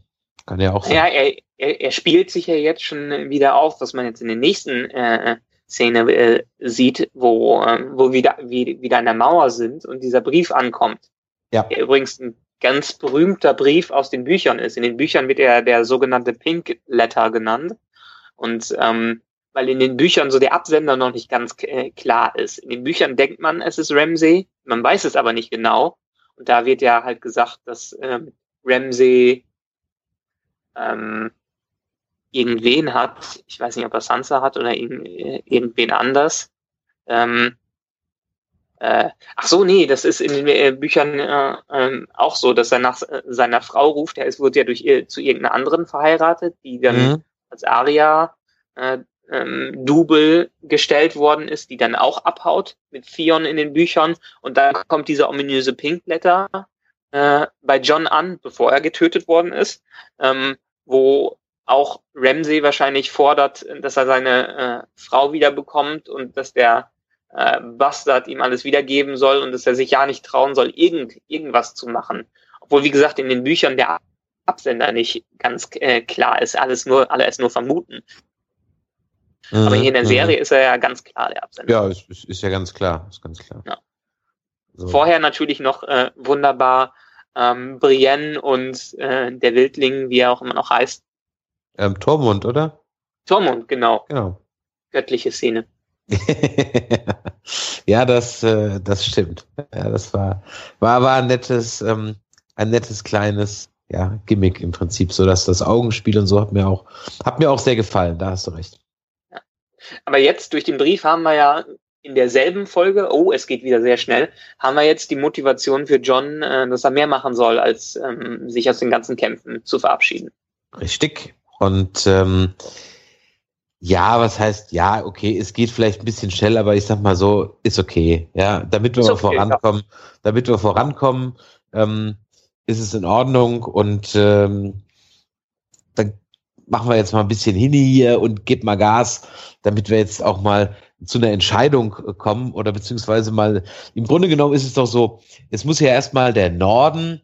kann ja auch sein. Ja, er, er, er spielt sich ja jetzt schon wieder auf, was man jetzt in den nächsten äh, Szene äh, sieht, wo, äh, wo wieder, wie, wieder an der Mauer sind und dieser Brief ankommt. Ja. Der übrigens ein ganz berühmter Brief aus den Büchern ist. In den Büchern wird er der sogenannte Pink Letter genannt. Und ähm, weil in den Büchern so der Absender noch nicht ganz äh, klar ist. In den Büchern denkt man, es ist Ramsey, man weiß es aber nicht genau. Und da wird ja halt gesagt, dass ähm, Ramsey ähm, irgendwen hat, ich weiß nicht, ob er Sansa hat oder irgend, äh, irgendwen anders. Ähm, äh, ach so, nee, das ist in den äh, Büchern äh, äh, auch so, dass er nach äh, seiner Frau ruft. Er ist, wird ja durch ihr, zu irgendeiner anderen verheiratet, die dann mhm als Aria äh, ähm, Double gestellt worden ist, die dann auch abhaut mit Theon in den Büchern. Und dann kommt dieser ominöse Pinkblätter äh, bei John an, bevor er getötet worden ist, ähm, wo auch Ramsey wahrscheinlich fordert, dass er seine äh, Frau wiederbekommt und dass der äh, Bastard ihm alles wiedergeben soll und dass er sich ja nicht trauen soll, irgend, irgendwas zu machen. Obwohl, wie gesagt, in den Büchern der Absender nicht ganz äh, klar ist. Alles nur, alles nur vermuten. Mhm, Aber hier in der mhm. Serie ist er ja ganz klar der Absender. Ja, ist, ist, ist ja ganz klar. Ist ganz klar. Ja. So. Vorher natürlich noch äh, wunderbar ähm, Brienne und äh, der Wildling, wie er auch immer noch heißt. Ähm, Tormund, oder? Tormund, genau. Genau. Göttliche Szene. ja, das, äh, das stimmt. Ja, das war, war, war ein nettes, ähm, ein nettes kleines ja, Gimmick im Prinzip, so dass das Augenspiel und so hat mir auch, hat mir auch sehr gefallen, da hast du recht. Ja. Aber jetzt durch den Brief haben wir ja in derselben Folge, oh, es geht wieder sehr schnell, haben wir jetzt die Motivation für John, äh, dass er mehr machen soll, als ähm, sich aus den ganzen Kämpfen zu verabschieden. Richtig. Und ähm, ja, was heißt, ja, okay, es geht vielleicht ein bisschen schnell, aber ich sag mal so, ist okay. Ja, damit wir okay, vorankommen, ja. damit wir vorankommen, ähm, ist es in Ordnung und ähm, dann machen wir jetzt mal ein bisschen hin hier und gib mal Gas, damit wir jetzt auch mal zu einer Entscheidung kommen oder beziehungsweise mal, im Grunde genommen ist es doch so, es muss ja erstmal der Norden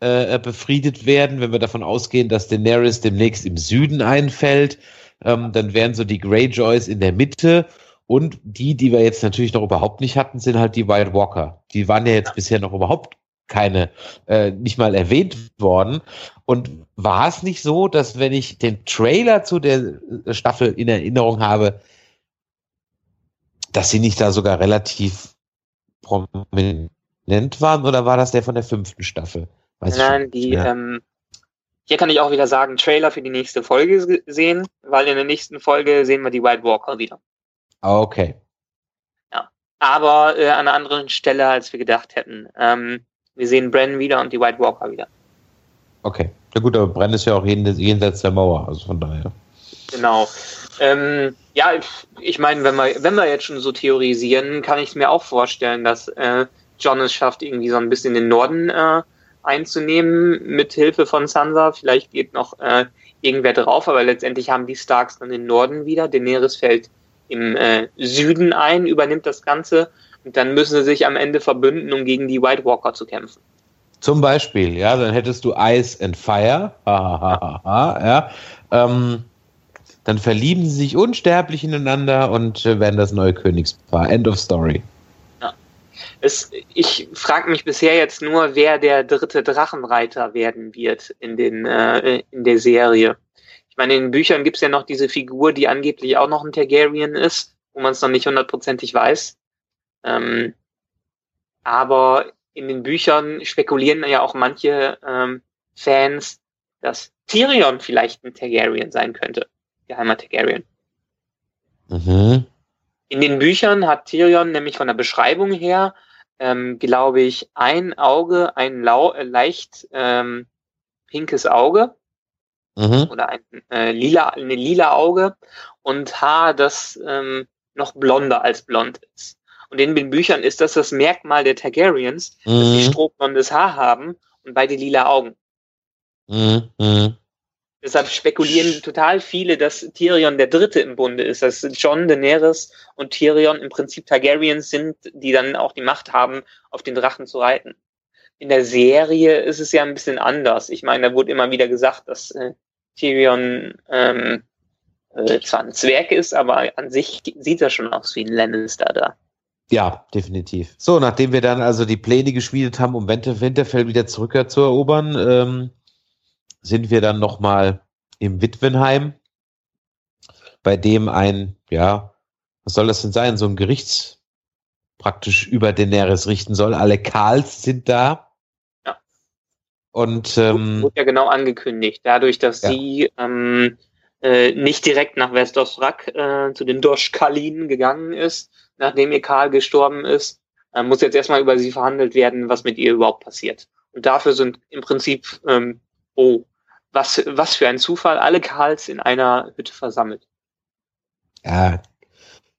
äh, befriedet werden, wenn wir davon ausgehen, dass Daenerys demnächst im Süden einfällt, ähm, dann wären so die Greyjoys in der Mitte und die, die wir jetzt natürlich noch überhaupt nicht hatten, sind halt die White Walker. Die waren ja jetzt bisher noch überhaupt keine, äh, nicht mal erwähnt worden. Und war es nicht so, dass wenn ich den Trailer zu der äh, Staffel in Erinnerung habe, dass sie nicht da sogar relativ prominent prominent waren oder war das der von der fünften Staffel? Weiß Nein, die, ähm, hier kann ich auch wieder sagen, Trailer für die nächste Folge sehen, weil in der nächsten Folge sehen wir die White Walker wieder. Okay. Ja. Aber äh, an einer anderen Stelle, als wir gedacht hätten. Ähm, wir sehen Bren wieder und die White Walker wieder. Okay. Na gut, aber Bren ist ja auch jenseits der Mauer, also von daher. Genau. Ähm, ja, ich meine, wenn wir, wenn wir jetzt schon so theorisieren, kann ich es mir auch vorstellen, dass äh, John es schafft, irgendwie so ein bisschen den Norden äh, einzunehmen mit Hilfe von Sansa. Vielleicht geht noch äh, irgendwer drauf, aber letztendlich haben die Starks dann den Norden wieder. Daenerys fällt im äh, Süden ein, übernimmt das Ganze und dann müssen sie sich am Ende verbünden, um gegen die White Walker zu kämpfen. Zum Beispiel, ja, dann hättest du Ice and Fire, ja, ähm, dann verlieben sie sich unsterblich ineinander und äh, werden das neue Königspaar. End of Story. Es, ich frage mich bisher jetzt nur, wer der dritte Drachenreiter werden wird in, den, äh, in der Serie. Ich meine, in den Büchern gibt es ja noch diese Figur, die angeblich auch noch ein Targaryen ist, wo man es noch nicht hundertprozentig weiß. Ähm, aber in den Büchern spekulieren ja auch manche ähm, Fans, dass Tyrion vielleicht ein Targaryen sein könnte geheimer Targaryen. Mhm. In den Büchern hat Tyrion nämlich von der Beschreibung her, ähm, glaube ich, ein Auge, ein lau äh, leicht ähm, pinkes Auge mhm. oder ein äh, lila, eine lila Auge und Haar, das ähm, noch blonder als blond ist. Und in den Büchern ist das das Merkmal der Targaryens, mhm. dass sie strohblondes Haar haben und beide lila Augen. Mhm. Deshalb spekulieren total viele, dass Tyrion der Dritte im Bunde ist, dass John, Daenerys und Tyrion im Prinzip Targaryens sind, die dann auch die Macht haben, auf den Drachen zu reiten. In der Serie ist es ja ein bisschen anders. Ich meine, da wurde immer wieder gesagt, dass äh, Tyrion ähm, äh, zwar ein Zwerg ist, aber an sich sieht er schon aus wie ein Lannister da. Ja, definitiv. So, nachdem wir dann also die Pläne geschmiedet haben, um Winterfell wieder zurückzuerobern, ähm, sind wir dann nochmal im Witwenheim, bei dem ein, ja, was soll das denn sein, so ein Gerichts praktisch über Daenerys richten soll. Alle Karls sind da. Ja. Und ähm, wurde ja genau angekündigt, dadurch, dass ja. sie ähm, äh, nicht direkt nach Westosrak äh, zu den Doschkalinen gegangen ist, nachdem ihr Karl gestorben ist, äh, muss jetzt erstmal über sie verhandelt werden, was mit ihr überhaupt passiert. Und dafür sind im Prinzip, ähm, oh, was, was für ein Zufall, alle Karls in einer Hütte versammelt. Ja,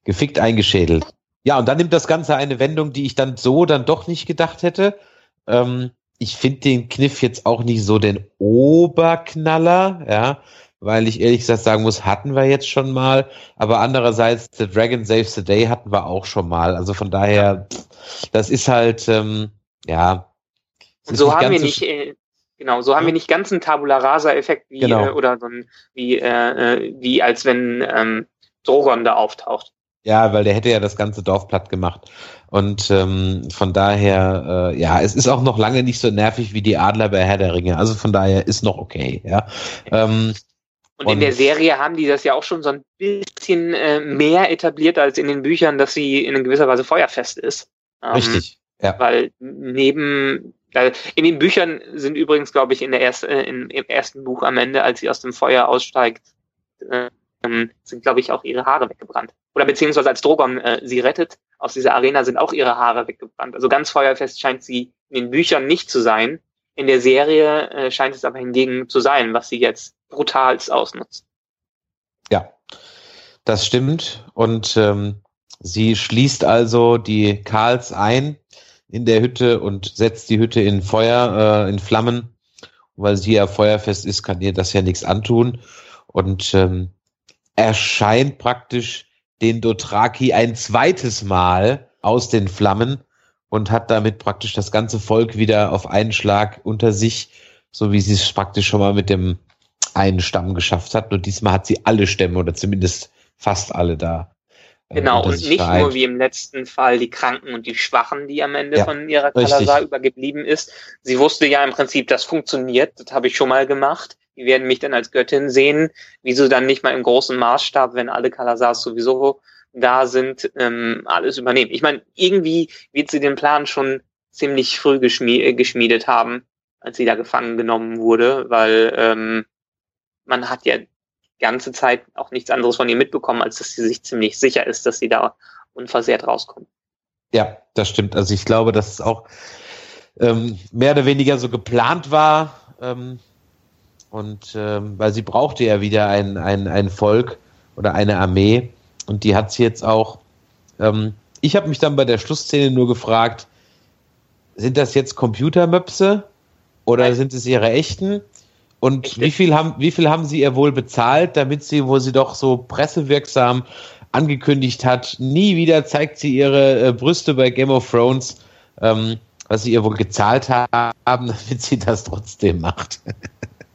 gefickt eingeschädelt. Ja, und dann nimmt das Ganze eine Wendung, die ich dann so dann doch nicht gedacht hätte. Ähm, ich finde den Kniff jetzt auch nicht so den Oberknaller, ja, weil ich ehrlich gesagt sagen muss, hatten wir jetzt schon mal, aber andererseits The Dragon Saves the Day hatten wir auch schon mal. Also von daher, das ist halt, ähm, ja. Und so haben wir nicht, äh, Genau, so haben wir nicht ganz einen Tabula Rasa-Effekt wie genau. äh, oder so ein, wie, äh, äh, wie als wenn ähm, Drogon da auftaucht. Ja, weil der hätte ja das ganze Dorf platt gemacht. Und ähm, von daher, äh, ja, es ist auch noch lange nicht so nervig wie die Adler bei Herr der Ringe. Also von daher ist noch okay, ja. Ähm, und, und in der Serie haben die das ja auch schon so ein bisschen äh, mehr etabliert als in den Büchern, dass sie in gewisser Weise feuerfest ist. Ähm, Richtig. Ja. Weil neben in den Büchern sind übrigens, glaube ich, in der ersten, äh, im ersten Buch am Ende, als sie aus dem Feuer aussteigt, äh, sind, glaube ich, auch ihre Haare weggebrannt. Oder beziehungsweise als Drogon äh, sie rettet, aus dieser Arena sind auch ihre Haare weggebrannt. Also ganz feuerfest scheint sie in den Büchern nicht zu sein. In der Serie äh, scheint es aber hingegen zu sein, was sie jetzt brutals ausnutzt. Ja, das stimmt. Und ähm, sie schließt also die Karls ein in der Hütte und setzt die Hütte in Feuer, äh, in Flammen. weil sie ja feuerfest ist, kann ihr das ja nichts antun. Und ähm, erscheint praktisch den Dothraki ein zweites Mal aus den Flammen und hat damit praktisch das ganze Volk wieder auf einen Schlag unter sich, so wie sie es praktisch schon mal mit dem einen Stamm geschafft hat. Nur diesmal hat sie alle Stämme oder zumindest fast alle da Genau, und nicht nur wie im letzten Fall die Kranken und die Schwachen, die am Ende ja, von ihrer Kalasar übergeblieben ist. Sie wusste ja im Prinzip, das funktioniert, das habe ich schon mal gemacht. Die werden mich dann als Göttin sehen. Wieso dann nicht mal im großen Maßstab, wenn alle Kalasars sowieso da sind, ähm, alles übernehmen? Ich meine, irgendwie wird sie den Plan schon ziemlich früh geschmie geschmiedet haben, als sie da gefangen genommen wurde, weil ähm, man hat ja ganze Zeit auch nichts anderes von ihr mitbekommen, als dass sie sich ziemlich sicher ist, dass sie da unversehrt rauskommt. Ja, das stimmt. Also ich glaube, dass es auch ähm, mehr oder weniger so geplant war. Ähm, und ähm, weil sie brauchte ja wieder ein, ein, ein Volk oder eine Armee. Und die hat sie jetzt auch. Ähm, ich habe mich dann bei der Schlussszene nur gefragt, sind das jetzt Computermöpse oder Nein. sind es ihre echten? Und wie viel haben, wie viel haben sie ihr wohl bezahlt, damit sie, wo sie doch so pressewirksam angekündigt hat, nie wieder zeigt sie ihre äh, Brüste bei Game of Thrones, ähm, was sie ihr wohl gezahlt haben, damit sie das trotzdem macht.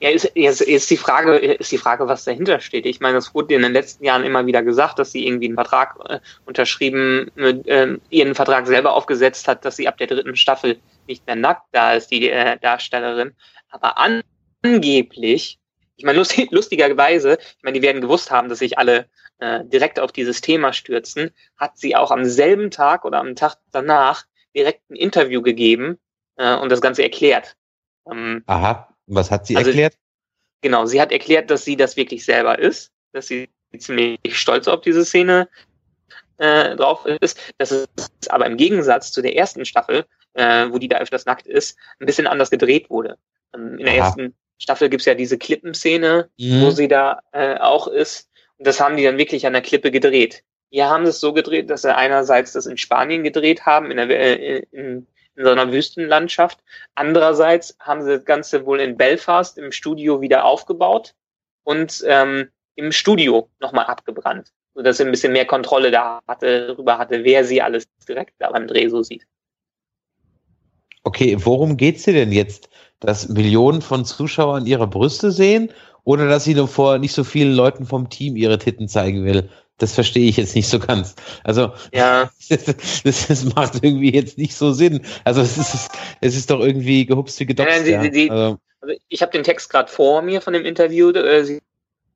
Ja, ist, ist, ist, die Frage, ist die Frage, was dahinter steht. Ich meine, es wurde in den letzten Jahren immer wieder gesagt, dass sie irgendwie einen Vertrag äh, unterschrieben, äh, ihren Vertrag selber aufgesetzt hat, dass sie ab der dritten Staffel nicht mehr nackt da ist, die äh, Darstellerin. Aber angeblich, ich meine, lustig, lustigerweise, ich meine, die werden gewusst haben, dass sich alle äh, direkt auf dieses Thema stürzen, hat sie auch am selben Tag oder am Tag danach direkt ein Interview gegeben äh, und das Ganze erklärt. Ähm, Aha. Was hat sie also, erklärt? Genau, sie hat erklärt, dass sie das wirklich selber ist, dass sie ziemlich stolz auf diese Szene äh, drauf ist, dass es aber im Gegensatz zu der ersten Staffel, äh, wo die da öfters nackt ist, ein bisschen anders gedreht wurde. Ähm, in der Aha. ersten Staffel gibt's ja diese Klippenszene, mhm. wo sie da äh, auch ist. Und das haben die dann wirklich an der Klippe gedreht. Hier haben sie es so gedreht, dass sie einerseits das in Spanien gedreht haben, in, der, äh, in, in so einer Wüstenlandschaft. Andererseits haben sie das Ganze wohl in Belfast im Studio wieder aufgebaut und ähm, im Studio nochmal abgebrannt, sodass sie ein bisschen mehr Kontrolle da hatte, darüber hatte, wer sie alles direkt da beim Dreh so sieht. Okay, worum geht's dir denn jetzt? Dass Millionen von Zuschauern ihre Brüste sehen oder dass sie nur vor nicht so vielen Leuten vom Team ihre Titten zeigen will? das verstehe ich jetzt nicht so ganz. Also, ja. das, das, macht irgendwie jetzt nicht so Sinn. Also, es ist, es ist doch irgendwie gehupst wie gedopst. Ja, die, die, also. also. ich habe den Text gerade vor mir von dem Interview. Äh, sie,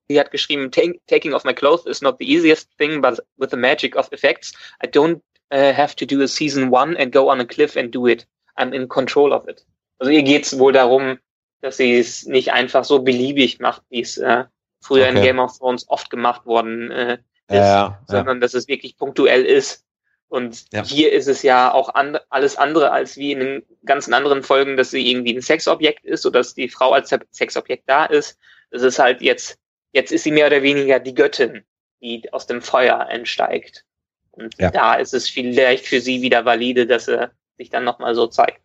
sie hat geschrieben, taking off my clothes is not the easiest thing, but with the magic of effects, I don't uh, have to do a season one and go on a cliff and do it. I'm in control of it. Also ihr geht es wohl darum, dass sie es nicht einfach so beliebig macht, wie es äh, früher okay. in Game of Thrones oft gemacht worden äh, ist, ja, sondern dass es wirklich punktuell ist. Und ja. hier ist es ja auch an, alles andere als wie in den ganzen anderen Folgen, dass sie irgendwie ein Sexobjekt ist oder dass die Frau als Sexobjekt da ist. Es ist halt jetzt, jetzt ist sie mehr oder weniger die Göttin, die aus dem Feuer entsteigt. Und ja. da ist es vielleicht für sie wieder valide, dass er sich dann nochmal so zeigt.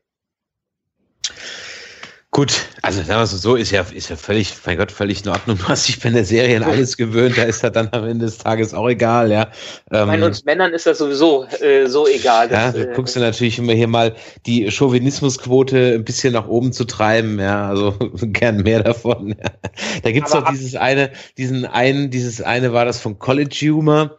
Gut, also sagen wir es so, ist ja, ist ja völlig, mein Gott, völlig in Ordnung. Du hast dich bei der Serie an alles gewöhnt, da ist das dann am Ende des Tages auch egal, ja. Ähm, meine, uns Männern ist das sowieso äh, so egal. Ja, da äh, guckst du natürlich immer hier mal die Chauvinismusquote ein bisschen nach oben zu treiben, ja, also gern mehr davon. Ja. Da gibt's doch dieses eine, diesen einen, dieses eine war das von College Humor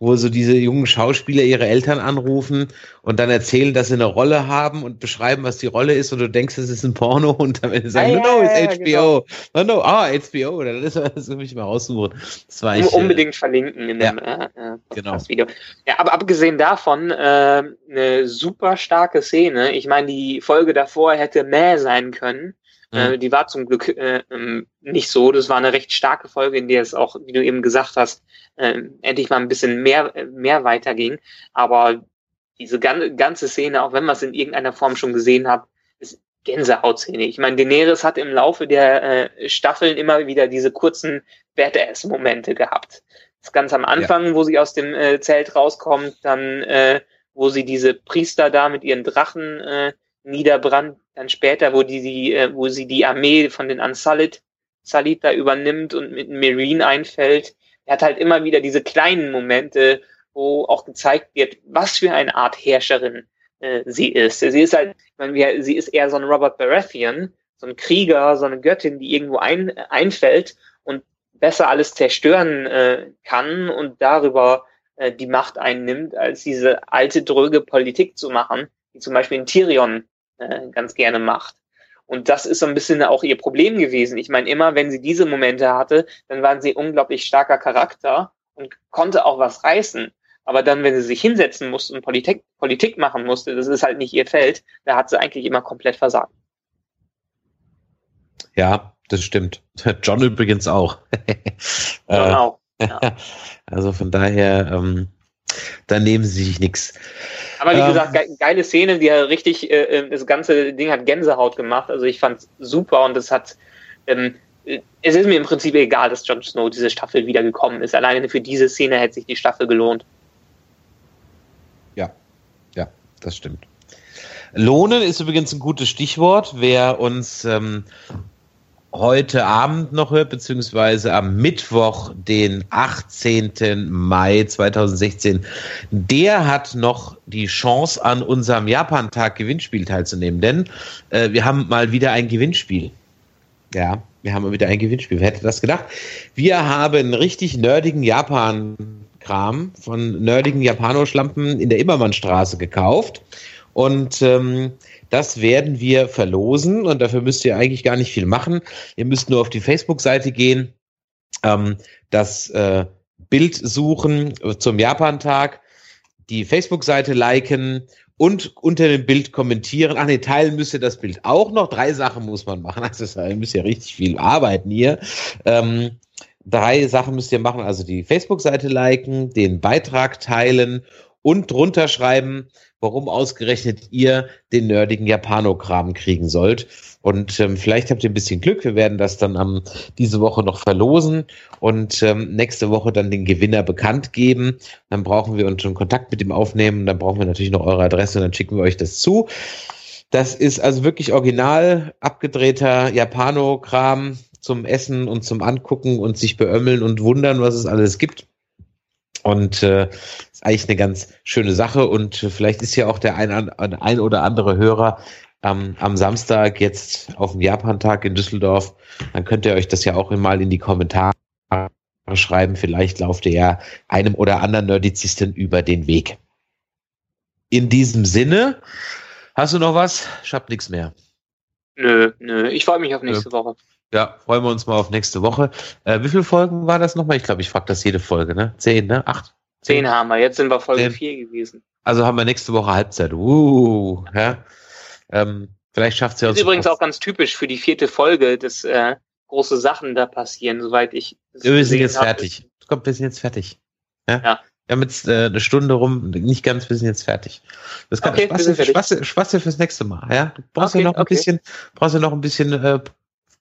wo so diese jungen Schauspieler ihre Eltern anrufen und dann erzählen, dass sie eine Rolle haben und beschreiben, was die Rolle ist und du denkst, es ist ein Porno und dann sagen, ah, no, no, it's HBO. Genau. No, no, ah, HBO. Dann ist das mich mal raussuchen. Das war ich, Unbedingt äh, verlinken in dem ja, äh, äh genau. Video. Ja, aber abgesehen davon, äh, eine super starke Szene. Ich meine, die Folge davor hätte mehr sein können. Äh, mhm. die war zum Glück äh, ähm, nicht so. Das war eine recht starke Folge, in der es auch, wie du eben gesagt hast, äh, endlich mal ein bisschen mehr, mehr weiterging. Aber diese ganze Szene, auch wenn man es in irgendeiner Form schon gesehen hat, ist Gänsehautszene. Ich meine, Daenerys hat im Laufe der äh, Staffeln immer wieder diese kurzen Badass-Momente gehabt. Das ganz am Anfang, ja. wo sie aus dem äh, Zelt rauskommt, dann äh, wo sie diese Priester da mit ihren Drachen äh, niederbrannt, dann später, wo die, die äh, wo sie die Armee von den Ansalit Salit da übernimmt und mit Marine einfällt. Er hat halt immer wieder diese kleinen Momente, wo auch gezeigt wird, was für eine Art Herrscherin äh, sie ist. Sie ist halt, ich meine, sie ist eher so ein Robert Baratheon, so ein Krieger, so eine Göttin, die irgendwo ein, einfällt und besser alles zerstören äh, kann und darüber äh, die Macht einnimmt, als diese alte, dröge Politik zu machen, die zum Beispiel in Tyrion äh, ganz gerne macht. Und das ist so ein bisschen auch ihr Problem gewesen. Ich meine, immer wenn sie diese Momente hatte, dann waren sie unglaublich starker Charakter und konnte auch was reißen. Aber dann, wenn sie sich hinsetzen musste und Politik, Politik machen musste, das ist halt nicht ihr Feld, da hat sie eigentlich immer komplett versagt. Ja, das stimmt. John übrigens auch. John auch. Ja. Also von daher, ähm, da nehmen sie sich nichts. Aber wie ähm, gesagt, ge geile Szene, die hat richtig, äh, äh, das ganze Ding hat Gänsehaut gemacht. Also ich fand's super und es hat, ähm, es ist mir im Prinzip egal, dass Jon Snow diese Staffel wieder gekommen ist. Alleine für diese Szene hätte sich die Staffel gelohnt. Ja, ja, das stimmt. Lohnen ist übrigens ein gutes Stichwort. Wer uns ähm, heute Abend noch hört, beziehungsweise am Mittwoch, den 18. Mai 2016, der hat noch die Chance, an unserem Japan-Tag Gewinnspiel teilzunehmen. Denn äh, wir haben mal wieder ein Gewinnspiel. Ja, wir haben mal wieder ein Gewinnspiel. Wer hätte das gedacht? Wir haben richtig nerdigen Japan-Kram von nerdigen Japanoschlampen in der Immermannstraße gekauft. Und ähm, das werden wir verlosen und dafür müsst ihr eigentlich gar nicht viel machen. Ihr müsst nur auf die Facebook-Seite gehen, ähm, das äh, Bild suchen zum Japan-Tag, die Facebook-Seite liken und unter dem Bild kommentieren. Ach nee, teilen müsst ihr das Bild auch noch. Drei Sachen muss man machen. Also ihr müsst ja richtig viel arbeiten hier. Ähm, drei Sachen müsst ihr machen. Also die Facebook-Seite liken, den Beitrag teilen und drunter schreiben, warum ausgerechnet ihr den nerdigen Japanokram kriegen sollt. Und ähm, vielleicht habt ihr ein bisschen Glück. Wir werden das dann am, diese Woche noch verlosen und ähm, nächste Woche dann den Gewinner bekannt geben. Dann brauchen wir uns schon Kontakt mit ihm aufnehmen. Dann brauchen wir natürlich noch eure Adresse und dann schicken wir euch das zu. Das ist also wirklich original abgedrehter Japanokram zum Essen und zum Angucken und sich beömmeln und wundern, was es alles gibt. Und äh, ist eigentlich eine ganz schöne Sache. Und vielleicht ist ja auch der ein, ein oder andere Hörer ähm, am Samstag jetzt auf dem Japan-Tag in Düsseldorf. Dann könnt ihr euch das ja auch mal in die Kommentare schreiben. Vielleicht lauft ihr ja einem oder anderen Nerdizisten über den Weg. In diesem Sinne, hast du noch was? Ich hab nichts mehr. Nö, nö. Ich freue mich auf nächste nö. Woche. Ja, freuen wir uns mal auf nächste Woche. Äh, wie viele Folgen war das nochmal? Ich glaube, ich frage das jede Folge, ne? Zehn, ne? Acht? Zehn, haben wir. Jetzt sind wir Folge Zehn. vier gewesen. Also haben wir nächste Woche Halbzeit. Uh, ja. Ähm, vielleicht schafft es ja. Das ist übrigens auch ganz typisch für die vierte Folge, dass äh, große Sachen da passieren, soweit ich. Wir sind jetzt hab. fertig. Kommt, wir sind jetzt fertig. Ja. ja. Wir haben jetzt äh, eine Stunde rum, nicht ganz, wir sind jetzt fertig. Das kann okay, Spaß, Spaß, Spaß fürs nächste Mal. Ja, du brauchst okay, ja noch ein okay. bisschen, brauchst ja noch ein bisschen äh,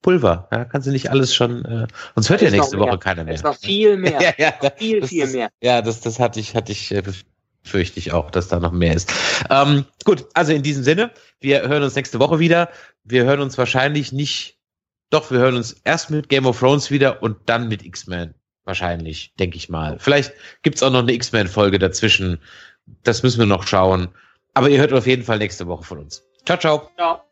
Pulver. Ja, kannst du nicht alles schon. Äh, uns hört ja nächste Woche keiner mehr. Es ist noch viel mehr. ja, ja, viel, viel ist, mehr. Ja, das, das hatte ich, hatte ich äh, fürchte ich auch, dass da noch mehr ist. Ähm, gut, also in diesem Sinne, wir hören uns nächste Woche wieder. Wir hören uns wahrscheinlich nicht. Doch, wir hören uns erst mit Game of Thrones wieder und dann mit X-Men. Wahrscheinlich, denke ich mal. Vielleicht gibt's auch noch eine X-Men-Folge dazwischen. Das müssen wir noch schauen. Aber ihr hört auf jeden Fall nächste Woche von uns. Ciao, ciao. Ciao.